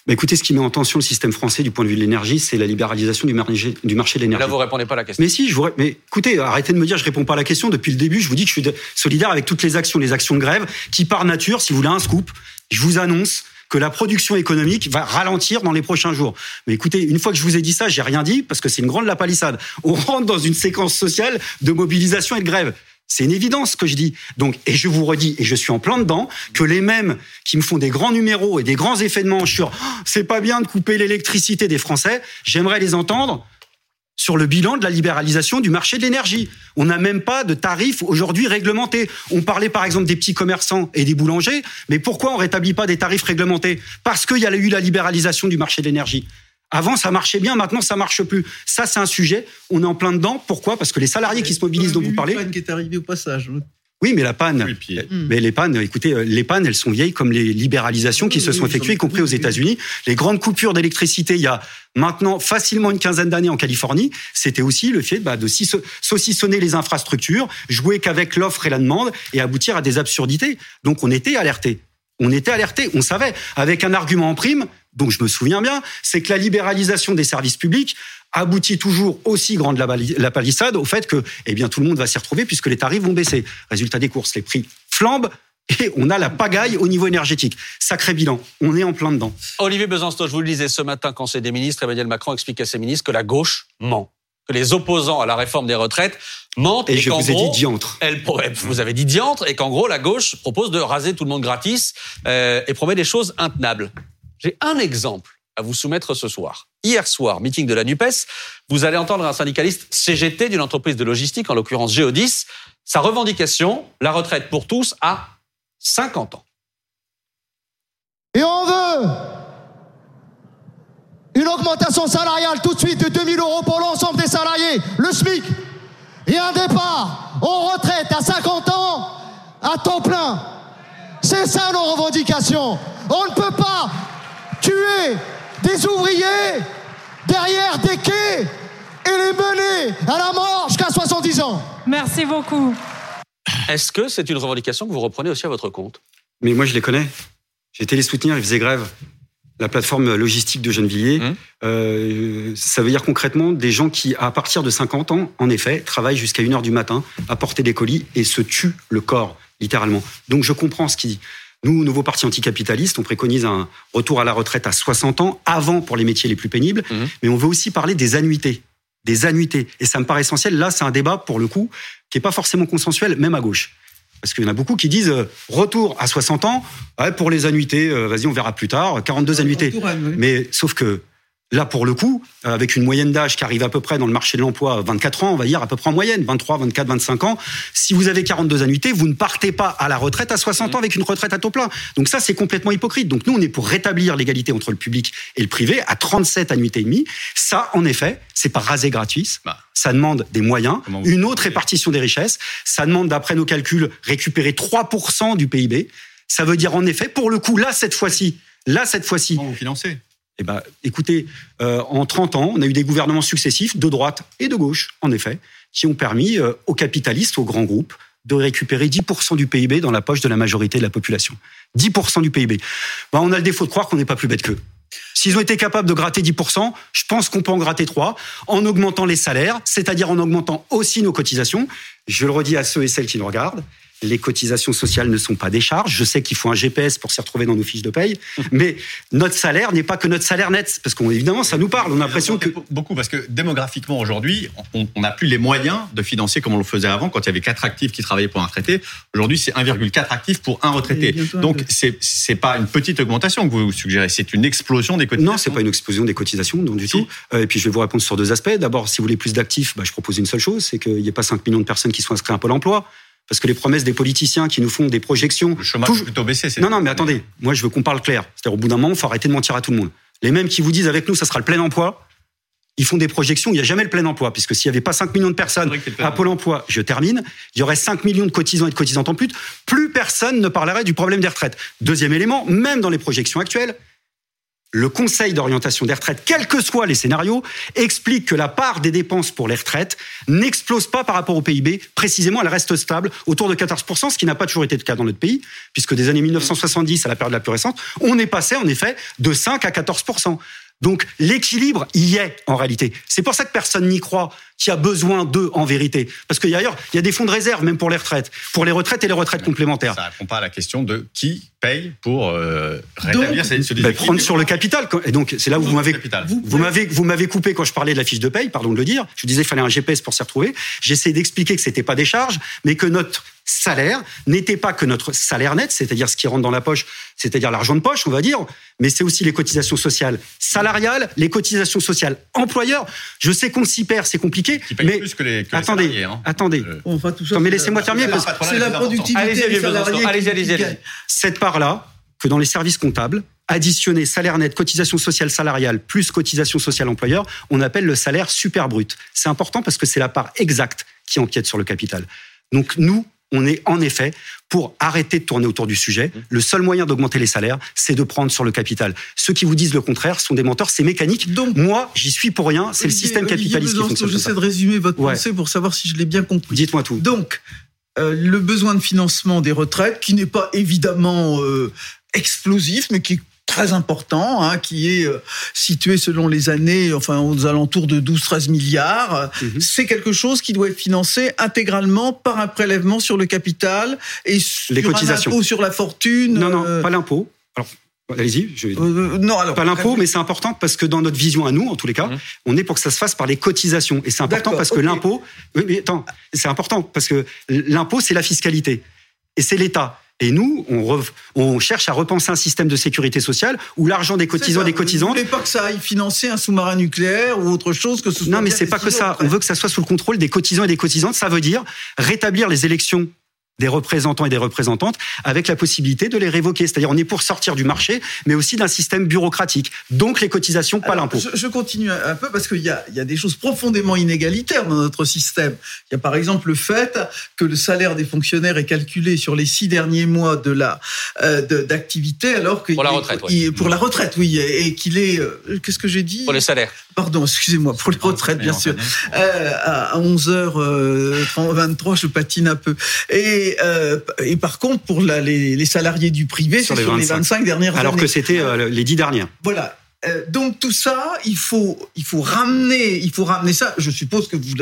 Bah, écoutez, ce qui met en tension le système français du point de vue de l'énergie, c'est la libéralisation du marché, du marché de l'énergie. Là, vous répondez pas à la question. Mais si, je vous, mais écoutez, arrêtez de me dire, je réponds pas à la question. Depuis le début, je vous dis que je suis solidaire avec toutes les actions, les actions de grève, qui par nature, si vous voulez un scoop, je vous annonce que la production économique va ralentir dans les prochains jours. Mais écoutez, une fois que je vous ai dit ça, j'ai rien dit parce que c'est une grande la palissade. On rentre dans une séquence sociale de mobilisation et de grève. C'est une évidence ce que je dis. Donc, et je vous redis, et je suis en plein dedans, que les mêmes qui me font des grands numéros et des grands effets de manche sur oh, c'est pas bien de couper l'électricité des Français, j'aimerais les entendre sur le bilan de la libéralisation du marché de l'énergie. On n'a même pas de tarifs aujourd'hui réglementés. On parlait par exemple des petits commerçants et des boulangers, mais pourquoi on rétablit pas des tarifs réglementés? Parce qu'il y a eu la libéralisation du marché de l'énergie. Avant, ça marchait bien, maintenant, ça marche plus. Ça, c'est un sujet. On est en plein dedans. Pourquoi? Parce que les salariés qui se mobilisent dont vous parlez. panne qui est arrivée au passage. Oui, mais la panne, mais les pannes, écoutez, euh, les pannes, elles sont vieilles comme les libéralisations qui se sont effectuées, y compris aux États-Unis. Les grandes coupures d'électricité, il y a maintenant facilement une quinzaine d'années en Californie, c'était aussi le fait bah, de saucissonner les infrastructures, jouer qu'avec l'offre et la demande et aboutir à des absurdités. Donc on était alerté On était alerté, on savait, avec un argument en prime, dont je me souviens bien, c'est que la libéralisation des services publics aboutit toujours aussi grande la, palissade au fait que eh bien, tout le monde va s'y retrouver puisque les tarifs vont baisser. Résultat des courses, les prix flambent et on a la pagaille au niveau énergétique. Sacré bilan, on est en plein dedans. Olivier Besançon, je vous le disais ce matin, Conseil des ministres, Emmanuel Macron explique à ses ministres que la gauche ment que les opposants à la réforme des retraites mentent et, je vous ai dit diantre. Elle, vous avez dit diantre et qu'en gros la gauche propose de raser tout le monde gratis euh, et promet des choses intenables. J'ai un exemple à vous soumettre ce soir. Hier soir, meeting de la NUPES, vous allez entendre un syndicaliste CGT d'une entreprise de logistique, en l'occurrence Geodis, sa revendication, la retraite pour tous à 50 ans. Et on veut augmentation salariale tout de suite de 2000 euros pour l'ensemble des salariés, le SMIC, et un départ en retraite à 50 ans à temps plein. C'est ça nos revendications. On ne peut pas tuer des ouvriers derrière des quais et les mener à la mort jusqu'à 70 ans. Merci beaucoup. Est-ce que c'est une revendication que vous reprenez aussi à votre compte? Mais moi, je les connais. J'ai été les soutenir, ils faisaient grève. La plateforme logistique de Gennevilliers, mmh. euh, ça veut dire concrètement des gens qui, à partir de 50 ans, en effet, travaillent jusqu'à 1h du matin à porter des colis et se tuent le corps, littéralement. Donc je comprends ce qu'il dit. Nous, nouveau parti anticapitaliste, on préconise un retour à la retraite à 60 ans, avant pour les métiers les plus pénibles, mmh. mais on veut aussi parler des annuités. Des annuités. Et ça me paraît essentiel. Là, c'est un débat, pour le coup, qui n'est pas forcément consensuel, même à gauche. Parce qu'il y en a beaucoup qui disent euh, retour à 60 ans, pour les annuités, euh, vas-y, on verra plus tard, 42 annuités. Mais sauf que Là, pour le coup, euh, avec une moyenne d'âge qui arrive à peu près dans le marché de l'emploi 24 ans, on va dire à peu près en moyenne, 23, 24, 25 ans, si vous avez 42 annuités, vous ne partez pas à la retraite à 60 ans avec une retraite à taux plein. Donc ça, c'est complètement hypocrite. Donc nous, on est pour rétablir l'égalité entre le public et le privé à 37 annuités et demie. Ça, en effet, c'est pas rasé gratuit. Bah. Ça demande des moyens, une autre répartition des richesses. Ça demande, d'après nos calculs, récupérer 3% du PIB. Ça veut dire, en effet, pour le coup, là, cette fois-ci, là, cette fois-ci. Comment vous financez? eh ben, écoutez, euh, en 30 ans, on a eu des gouvernements successifs, de droite et de gauche, en effet, qui ont permis euh, aux capitalistes, aux grands groupes, de récupérer 10% du PIB dans la poche de la majorité de la population. 10% du PIB. Ben, on a le défaut de croire qu'on n'est pas plus bête qu'eux. S'ils ont été capables de gratter 10%, je pense qu'on peut en gratter 3 en augmentant les salaires, c'est-à-dire en augmentant aussi nos cotisations. Je le redis à ceux et celles qui nous regardent les cotisations sociales ne sont pas des charges. Je sais qu'il faut un GPS pour s'y retrouver dans nos fiches de paye, *laughs* mais notre salaire n'est pas que notre salaire net, parce qu'évidemment, ça nous parle. On a l'impression que beaucoup, parce que démographiquement aujourd'hui, on n'a plus les moyens de financer comme on le faisait avant, quand il y avait quatre actifs qui travaillaient pour un retraité. Aujourd'hui, c'est 1,4 actifs pour un retraité. Donc, c'est c'est pas une petite augmentation que vous suggérez, c'est une explosion des cotisations. Non, c'est pas une explosion des cotisations, non du tout. Euh, et puis, je vais vous répondre sur deux aspects. D'abord, si vous voulez plus d'actifs, bah, je propose une seule chose, c'est qu'il n'y ait pas 5 millions de personnes qui soient inscrites à un pôle emploi. Parce que les promesses des politiciens qui nous font des projections. Le chômage plutôt baissé. Non, non, mais attendez. Moi, je veux qu'on parle clair. C'est-à-dire, au bout d'un moment, il faut arrêter de mentir à tout le monde. Les mêmes qui vous disent avec nous, ça sera le plein emploi. Ils font des projections, il n'y a jamais le plein emploi, puisque s'il n'y avait pas 5 millions de personnes à Pôle emploi, je termine, il y aurait 5 millions de cotisants et de cotisantes en plus, plus personne ne parlerait du problème des retraites. Deuxième élément, même dans les projections actuelles, le Conseil d'orientation des retraites, quels que soient les scénarios, explique que la part des dépenses pour les retraites n'explose pas par rapport au PIB. Précisément, elle reste stable autour de 14%, ce qui n'a pas toujours été le cas dans notre pays, puisque des années 1970 à la période la plus récente, on est passé en effet de 5 à 14%. Donc l'équilibre y est en réalité. C'est pour ça que personne n'y croit qu'il y a besoin d'eux en vérité. Parce qu'il y a il y a des fonds de réserve même pour les retraites, pour les retraites et les retraites complémentaires. Ça ne répond pas à la question de qui paye pour euh, rétablir ce ben, Prendre sur le capital. Et donc c'est là où vous m'avez vous m'avez vous m'avez coupé quand je parlais de la fiche de paye, pardon de le dire. Je disais qu'il fallait un GPS pour s'y retrouver. J'essaie d'expliquer que c'était pas des charges, mais que notre salaire n'était pas que notre salaire net, c'est-à-dire ce qui rentre dans la poche, c'est-à-dire l'argent de poche, on va dire, mais c'est aussi les cotisations sociales salariales, les cotisations sociales employeurs. Je sais qu'on s'y perd, c'est compliqué, mais plus que les, attendez, hein. attendez. Euh, mais laissez-moi terminer c'est la productivité des salariés. Allez, allez, allez. Cette part-là, que dans les services comptables, additionner salaire net, cotisation sociale salariale plus cotisation sociale employeur, on appelle le salaire super brut. C'est important parce que c'est la part exacte qui empiète sur le capital. Donc nous, on est en effet pour arrêter de tourner autour du sujet. Mmh. Le seul moyen d'augmenter les salaires, c'est de prendre sur le capital. Ceux qui vous disent le contraire sont des menteurs, c'est mécanique. Donc, moi, j'y suis pour rien. C'est le système capitaliste qui fonctionne. J'essaie de résumer votre pensée pour savoir si je l'ai bien compris. Dites-moi tout. Donc, euh, le besoin de financement des retraites, qui n'est pas évidemment euh, explosif, mais qui est très important, hein, qui est euh, situé selon les années, enfin aux alentours de 12-13 milliards. Mhm. C'est quelque chose qui doit être financé intégralement par un prélèvement sur le capital et sur les cotisations. un impôt sur la fortune. Non, non, euh, pas l'impôt. Alors, Allez-y. Je... Euh, non, alors pas l'impôt, mais c'est important parce que dans notre vision à nous, en tous les cas, mhm. on est pour que ça se fasse par les cotisations. Et c'est important parce que l'impôt. Oui, mais attends, c'est important parce que l'impôt, c'est la fiscalité et c'est l'État. Et nous, on, on, cherche à repenser un système de sécurité sociale où l'argent des cotisants et des cotisants. Vous voulez pas que ça aille financer un sous-marin nucléaire ou autre chose que ce soit Non, mais c'est pas que ça. On veut que ça soit sous le contrôle des cotisants et des cotisantes. Ça veut dire rétablir les élections des représentants et des représentantes avec la possibilité de les révoquer. C'est-à-dire on est pour sortir du marché, mais aussi d'un système bureaucratique. Donc les cotisations, pas l'impôt. Je, continue un peu parce qu'il y a, y a des choses profondément inégalitaires dans notre système. Il y a par exemple le fait que le salaire des fonctionnaires est calculé sur les six derniers mois de la euh, d'activité, alors que pour la retraite, oui. pour la retraite, oui, et qu'il est euh, qu'est-ce que j'ai dit Pour les salaires. Pardon, excusez-moi, pour les retraites, bien sûr. Euh, à 11h23, je patine un peu. Et euh, et, par contre, pour les, salariés du privé, c'est sur les 25 dernières années. Alors que c'était euh, les 10 dernières. Voilà. Euh, donc tout ça, il faut, il faut ramener, il faut ramener ça. Je suppose que vous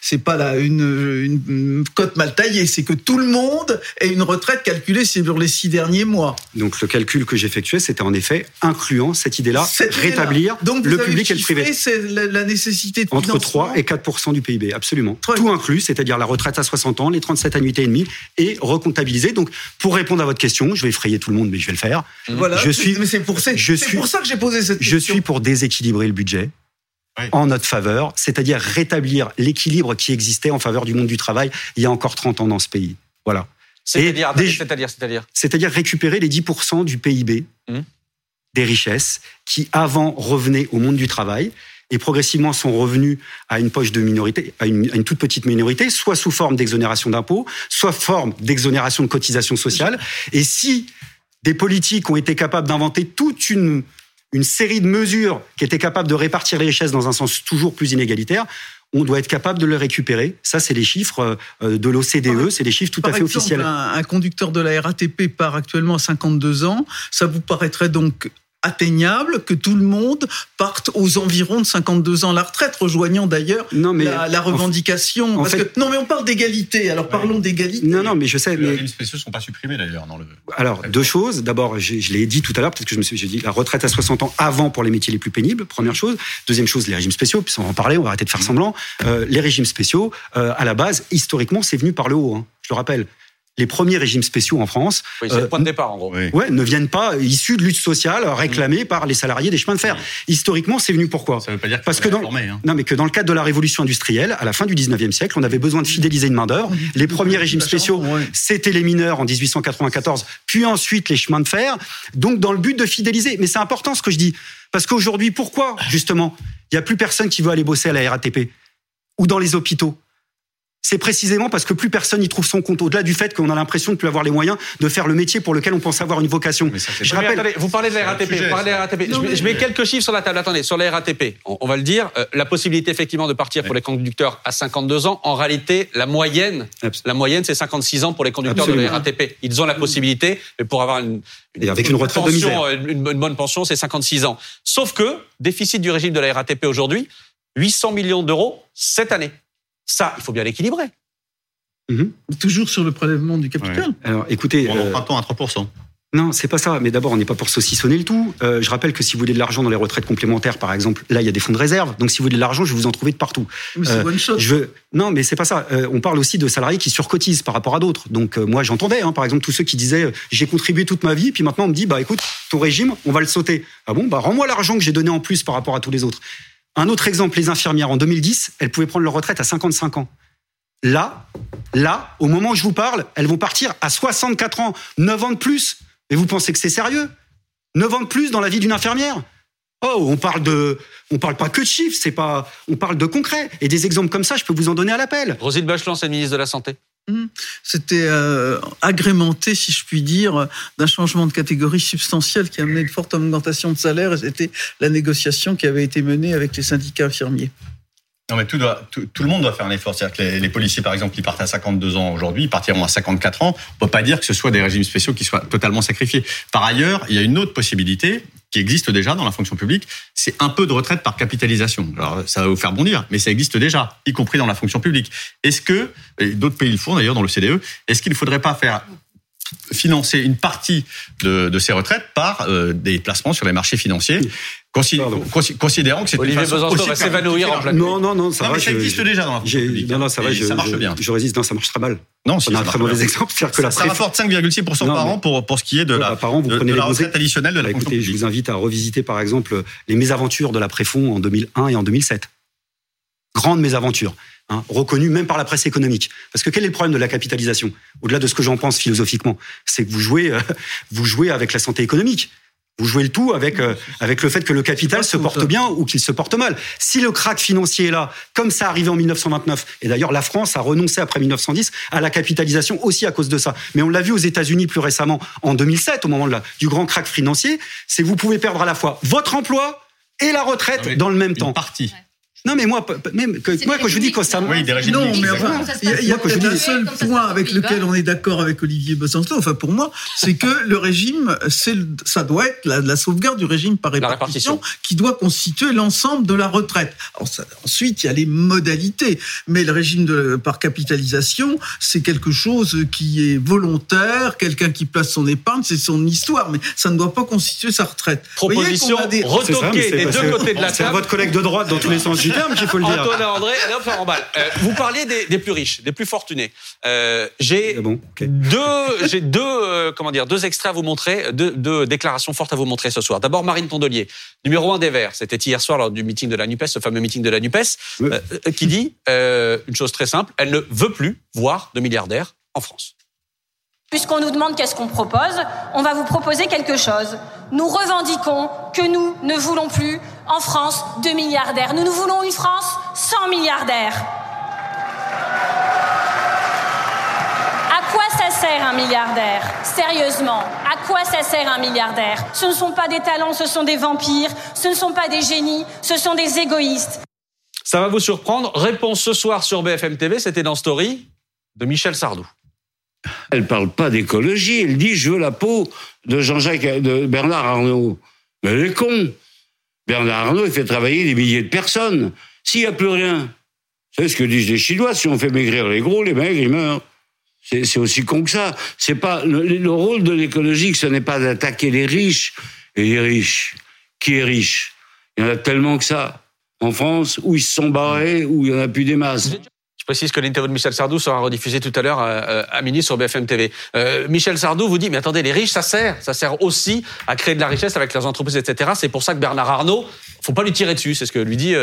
c'est pas là une, une cote mal taillée, c'est que tout le monde ait une retraite calculée sur les six derniers mois. Donc le calcul que j'effectuais, c'était en effet incluant cette idée-là, rétablir donc, le public et le privé. C'est la, nécessité de entre 3 et 4 du PIB, absolument. Tout inclus, c'est-à-dire la retraite à 60 ans, les 37 annuités et demie, et recomptabiliser. Donc pour répondre à votre question, je vais effrayer tout le monde, mais je vais le faire. Voilà. Je suis. Mais c'est pour, pour ça que j'ai posé cette je suis pour déséquilibrer le budget. en notre faveur, c'est-à-dire rétablir l'équilibre qui existait en faveur du monde du travail il y a encore 30 ans dans ce pays. Voilà. C'est-à-dire, c'est-à-dire, récupérer les 10% du PIB hum. des richesses qui avant revenaient au monde du travail et progressivement sont revenus à une poche de minorité, à une, à une toute petite minorité, soit sous forme d'exonération d'impôts, soit forme d'exonération de cotisations sociales. Et si des politiques ont été capables d'inventer toute une une série de mesures qui étaient capables de répartir les richesses dans un sens toujours plus inégalitaire, on doit être capable de le récupérer. Ça, c'est les chiffres euh, de l'OCDE, c'est des chiffres tout à fait officiels. Un, un conducteur de la RATP part actuellement à 52 ans. Ça vous paraîtrait donc atteignable que tout le monde parte aux environs de 52 ans la retraite, rejoignant d'ailleurs la, revendication. non, mais on parle d'égalité. Alors parlons d'égalité. Non, non, mais je sais. Les régimes spéciaux ne sont pas supprimés d'ailleurs dans le. Alors deux choses. D'abord, je, l'ai dit tout à l'heure, peut-être que je me suis, dit la retraite à 60 ans avant pour les métiers les plus pénibles. Première chose. Deuxième chose, les régimes spéciaux. Puis on va en parler. On va arrêter de faire semblant. Euh, les régimes spéciaux, euh, à la base, historiquement, c'est venu par le haut. Hein, je le rappelle les premiers régimes spéciaux en France. Oui, c'est le point de départ, en gros. Ouais, ne viennent pas issus de lutte sociale réclamée mm. par les salariés des chemins de fer. Historiquement, c'est venu pourquoi? Ça veut pas dire que Parce que dans, hein. non, mais que dans le cadre de la révolution industrielle, à la fin du 19e siècle, on avait besoin de fidéliser une main-d'œuvre. Les premiers régimes spéciaux, c'était les mineurs en 1894, puis ensuite les chemins de fer. Donc, dans le but de fidéliser. Mais c'est important ce que je dis. Parce qu'aujourd'hui, pourquoi, justement, il n'y a plus personne qui veut aller bosser à la RATP ou dans les hôpitaux? C'est précisément parce que plus personne n'y trouve son compte, au-delà du fait qu'on a l'impression de plus avoir les moyens de faire le métier pour lequel on pense avoir une vocation. je rappelle... vous parlez de la RATP. je, mets, quelques chiffres sur la table. Attendez, sur la RATP, on, va le dire, euh, la possibilité effectivement de partir pour les conducteurs à 52 ans, en réalité, la moyenne, la moyenne, c'est 56 ans pour les conducteurs de la RATP. Ils ont la possibilité, mais pour avoir une, avec une, retraite pension, une, une bonne pension, c'est 56 ans. Sauf que, déficit du régime de la RATP aujourd'hui, 800 millions d'euros cette année. Ça, il faut bien l'équilibrer. Mhm. Toujours sur le prélèvement du capital. Alors, écoutez, en empruntant à 3%. Non, c'est pas ça. Mais d'abord, on n'est pas pour saucissonner le tout. Euh, je rappelle que si vous voulez de l'argent dans les retraites complémentaires, par exemple, là, il y a des fonds de réserve. Donc, si vous voulez de l'argent, je vais vous en trouver de partout. Mais c'est euh, bonne chose. Je veux... Non, mais c'est pas ça. Euh, on parle aussi de salariés qui surcotisent par rapport à d'autres. Donc, moi, j'entendais, hein, par exemple, tous ceux qui disaient j'ai contribué toute ma vie, puis maintenant on me dit bah écoute, ton régime, on va le sauter. Ah bon, bah rends-moi l'argent que j'ai donné en plus par rapport à tous les autres. Un autre exemple, les infirmières en 2010, elles pouvaient prendre leur retraite à 55 ans. Là, là, au moment où je vous parle, elles vont partir à 64 ans, 9 ans de plus. Et vous pensez que c'est sérieux? 9 ans de plus dans la vie d'une infirmière? Oh, on parle de, on parle pas que de chiffres, c'est pas, on parle de concret. Et des exemples comme ça, je peux vous en donner à l'appel. Rosine Bachelon, c'est ministre de la Santé. Mmh. C'était euh, agrémenté, si je puis dire, d'un changement de catégorie substantiel qui a amené une forte augmentation de salaire c'était la négociation qui avait été menée avec les syndicats infirmiers. Non, mais tout, le monde doit faire un effort. C'est-à-dire que les, policiers, par exemple, ils partent à 52 ans aujourd'hui, ils partiront à 54 ans. On peut pas dire que ce soit des régimes spéciaux qui soient totalement sacrifiés. Par ailleurs, il y a une autre possibilité qui existe déjà dans la fonction publique, c'est un peu de retraite par capitalisation. Alors, ça va vous faire bondir, mais ça existe déjà, y compris dans la fonction publique. Est-ce que, d'autres pays le font d'ailleurs dans le CDE, est-ce qu'il ne faudrait pas faire financer une partie de, de ces retraites par euh, des placements sur les marchés financiers considérant que c'est Olivier Besançon va s'évanouir en plein Non, non, non, ça non, va. Mais ça existe déjà dans la publique. Non, non, ça va. Je, ça marche bien. Je résiste. Non, ça marche très mal. Non, si on a un très mauvais exemple. C'est-à-dire que la ça rapporte 5,6% par an pour pour ce qui est de la par an, vous prenez la retraite additionnelle de la fonction publique. Je vous invite à revisiter par exemple les mésaventures de la Préfond en 2001 et en 2007. Grande mésaventure hein, reconnue même par la presse économique. Parce que quel est le problème de la capitalisation? Au-delà de ce que j'en pense philosophiquement, c'est que vous jouez, euh, *laughs* vous jouez avec la santé économique. Vous jouez le tout avec euh, avec le fait que le capital se porte bien ou qu'il se porte mal. Si le crack financier est là, comme ça arrivé en 1929, et d'ailleurs la France a renoncé après 1910 à la capitalisation aussi à cause de ça. Mais on l'a vu aux États-Unis plus récemment en 2007 au moment de la, du grand crack financier, c'est vous pouvez perdre à la fois votre emploi et la retraite dans le même temps. Partie. Non, mais moi, même que, moi, quand je dis constamment. Oui, des régimes Non, mais enfin, il y a, a un seul point avec lequel on est d'accord avec Olivier Besançon, enfin, pour moi, c'est que le régime, ça doit être la, la, sauvegarde du régime par répartition, qui doit constituer l'ensemble de la retraite. Alors, ça, ensuite, il y a les modalités. Mais le régime de, par capitalisation, c'est quelque chose qui est volontaire, quelqu'un qui place son épargne, c'est son histoire, mais ça ne doit pas constituer sa retraite. Proposition retoquée des deux côtés de la table. C'est votre collègue de droite dans tous les sens du qu'il faut le dire. Antoine André, euh, vous parliez des, plus riches, des plus fortunés. Euh, j'ai ah deux, j'ai deux, euh, comment dire, deux extraits à vous montrer, deux, déclarations fortes à vous montrer ce soir. D'abord, Marine Tondelier, numéro un des Verts. C'était hier soir lors du meeting de la Nupes, ce fameux meeting de la Nupes, qui dit une chose très simple elle ne veut plus voir de milliardaires en France. Puisqu'on nous demande qu'est-ce qu'on propose, on va vous proposer quelque chose. Nous revendiquons que nous ne voulons plus en France de milliardaires. Nous, nous voulons une France sans milliardaires. À quoi ça sert un milliardaire? Sérieusement, à quoi ça sert un milliardaire? Ce ne sont pas des talents, ce sont des vampires, ce ne sont pas des génies, ce sont des égoïstes. Ça va vous surprendre. Réponse ce soir sur BFM TV, c'était dans Story de Michel Sardou. Elle parle pas d'écologie, elle dit je veux la peau de Jean-Jacques, de Bernard Arnault. Mais elle est con. Bernard Arnault, il fait travailler des milliers de personnes. S'il n'y a plus rien, c'est ce que disent les Chinois, si on fait maigrir les gros, les maigres, ils meurent. C'est aussi con que ça. C'est pas le, rôle de l'écologie, ce n'est pas d'attaquer les riches et les riches. Qui est riche? Il y en a tellement que ça. En France, où ils se sont barrés, où il y en a plus des masses. Je précise que l'interview de Michel Sardou sera rediffusée tout à l'heure euh, euh, à, midi sur BFM TV. Euh, Michel Sardou vous dit, mais attendez, les riches, ça sert. Ça sert aussi à créer de la richesse avec leurs entreprises, etc. C'est pour ça que Bernard Arnault, faut pas lui tirer dessus. C'est ce que lui dit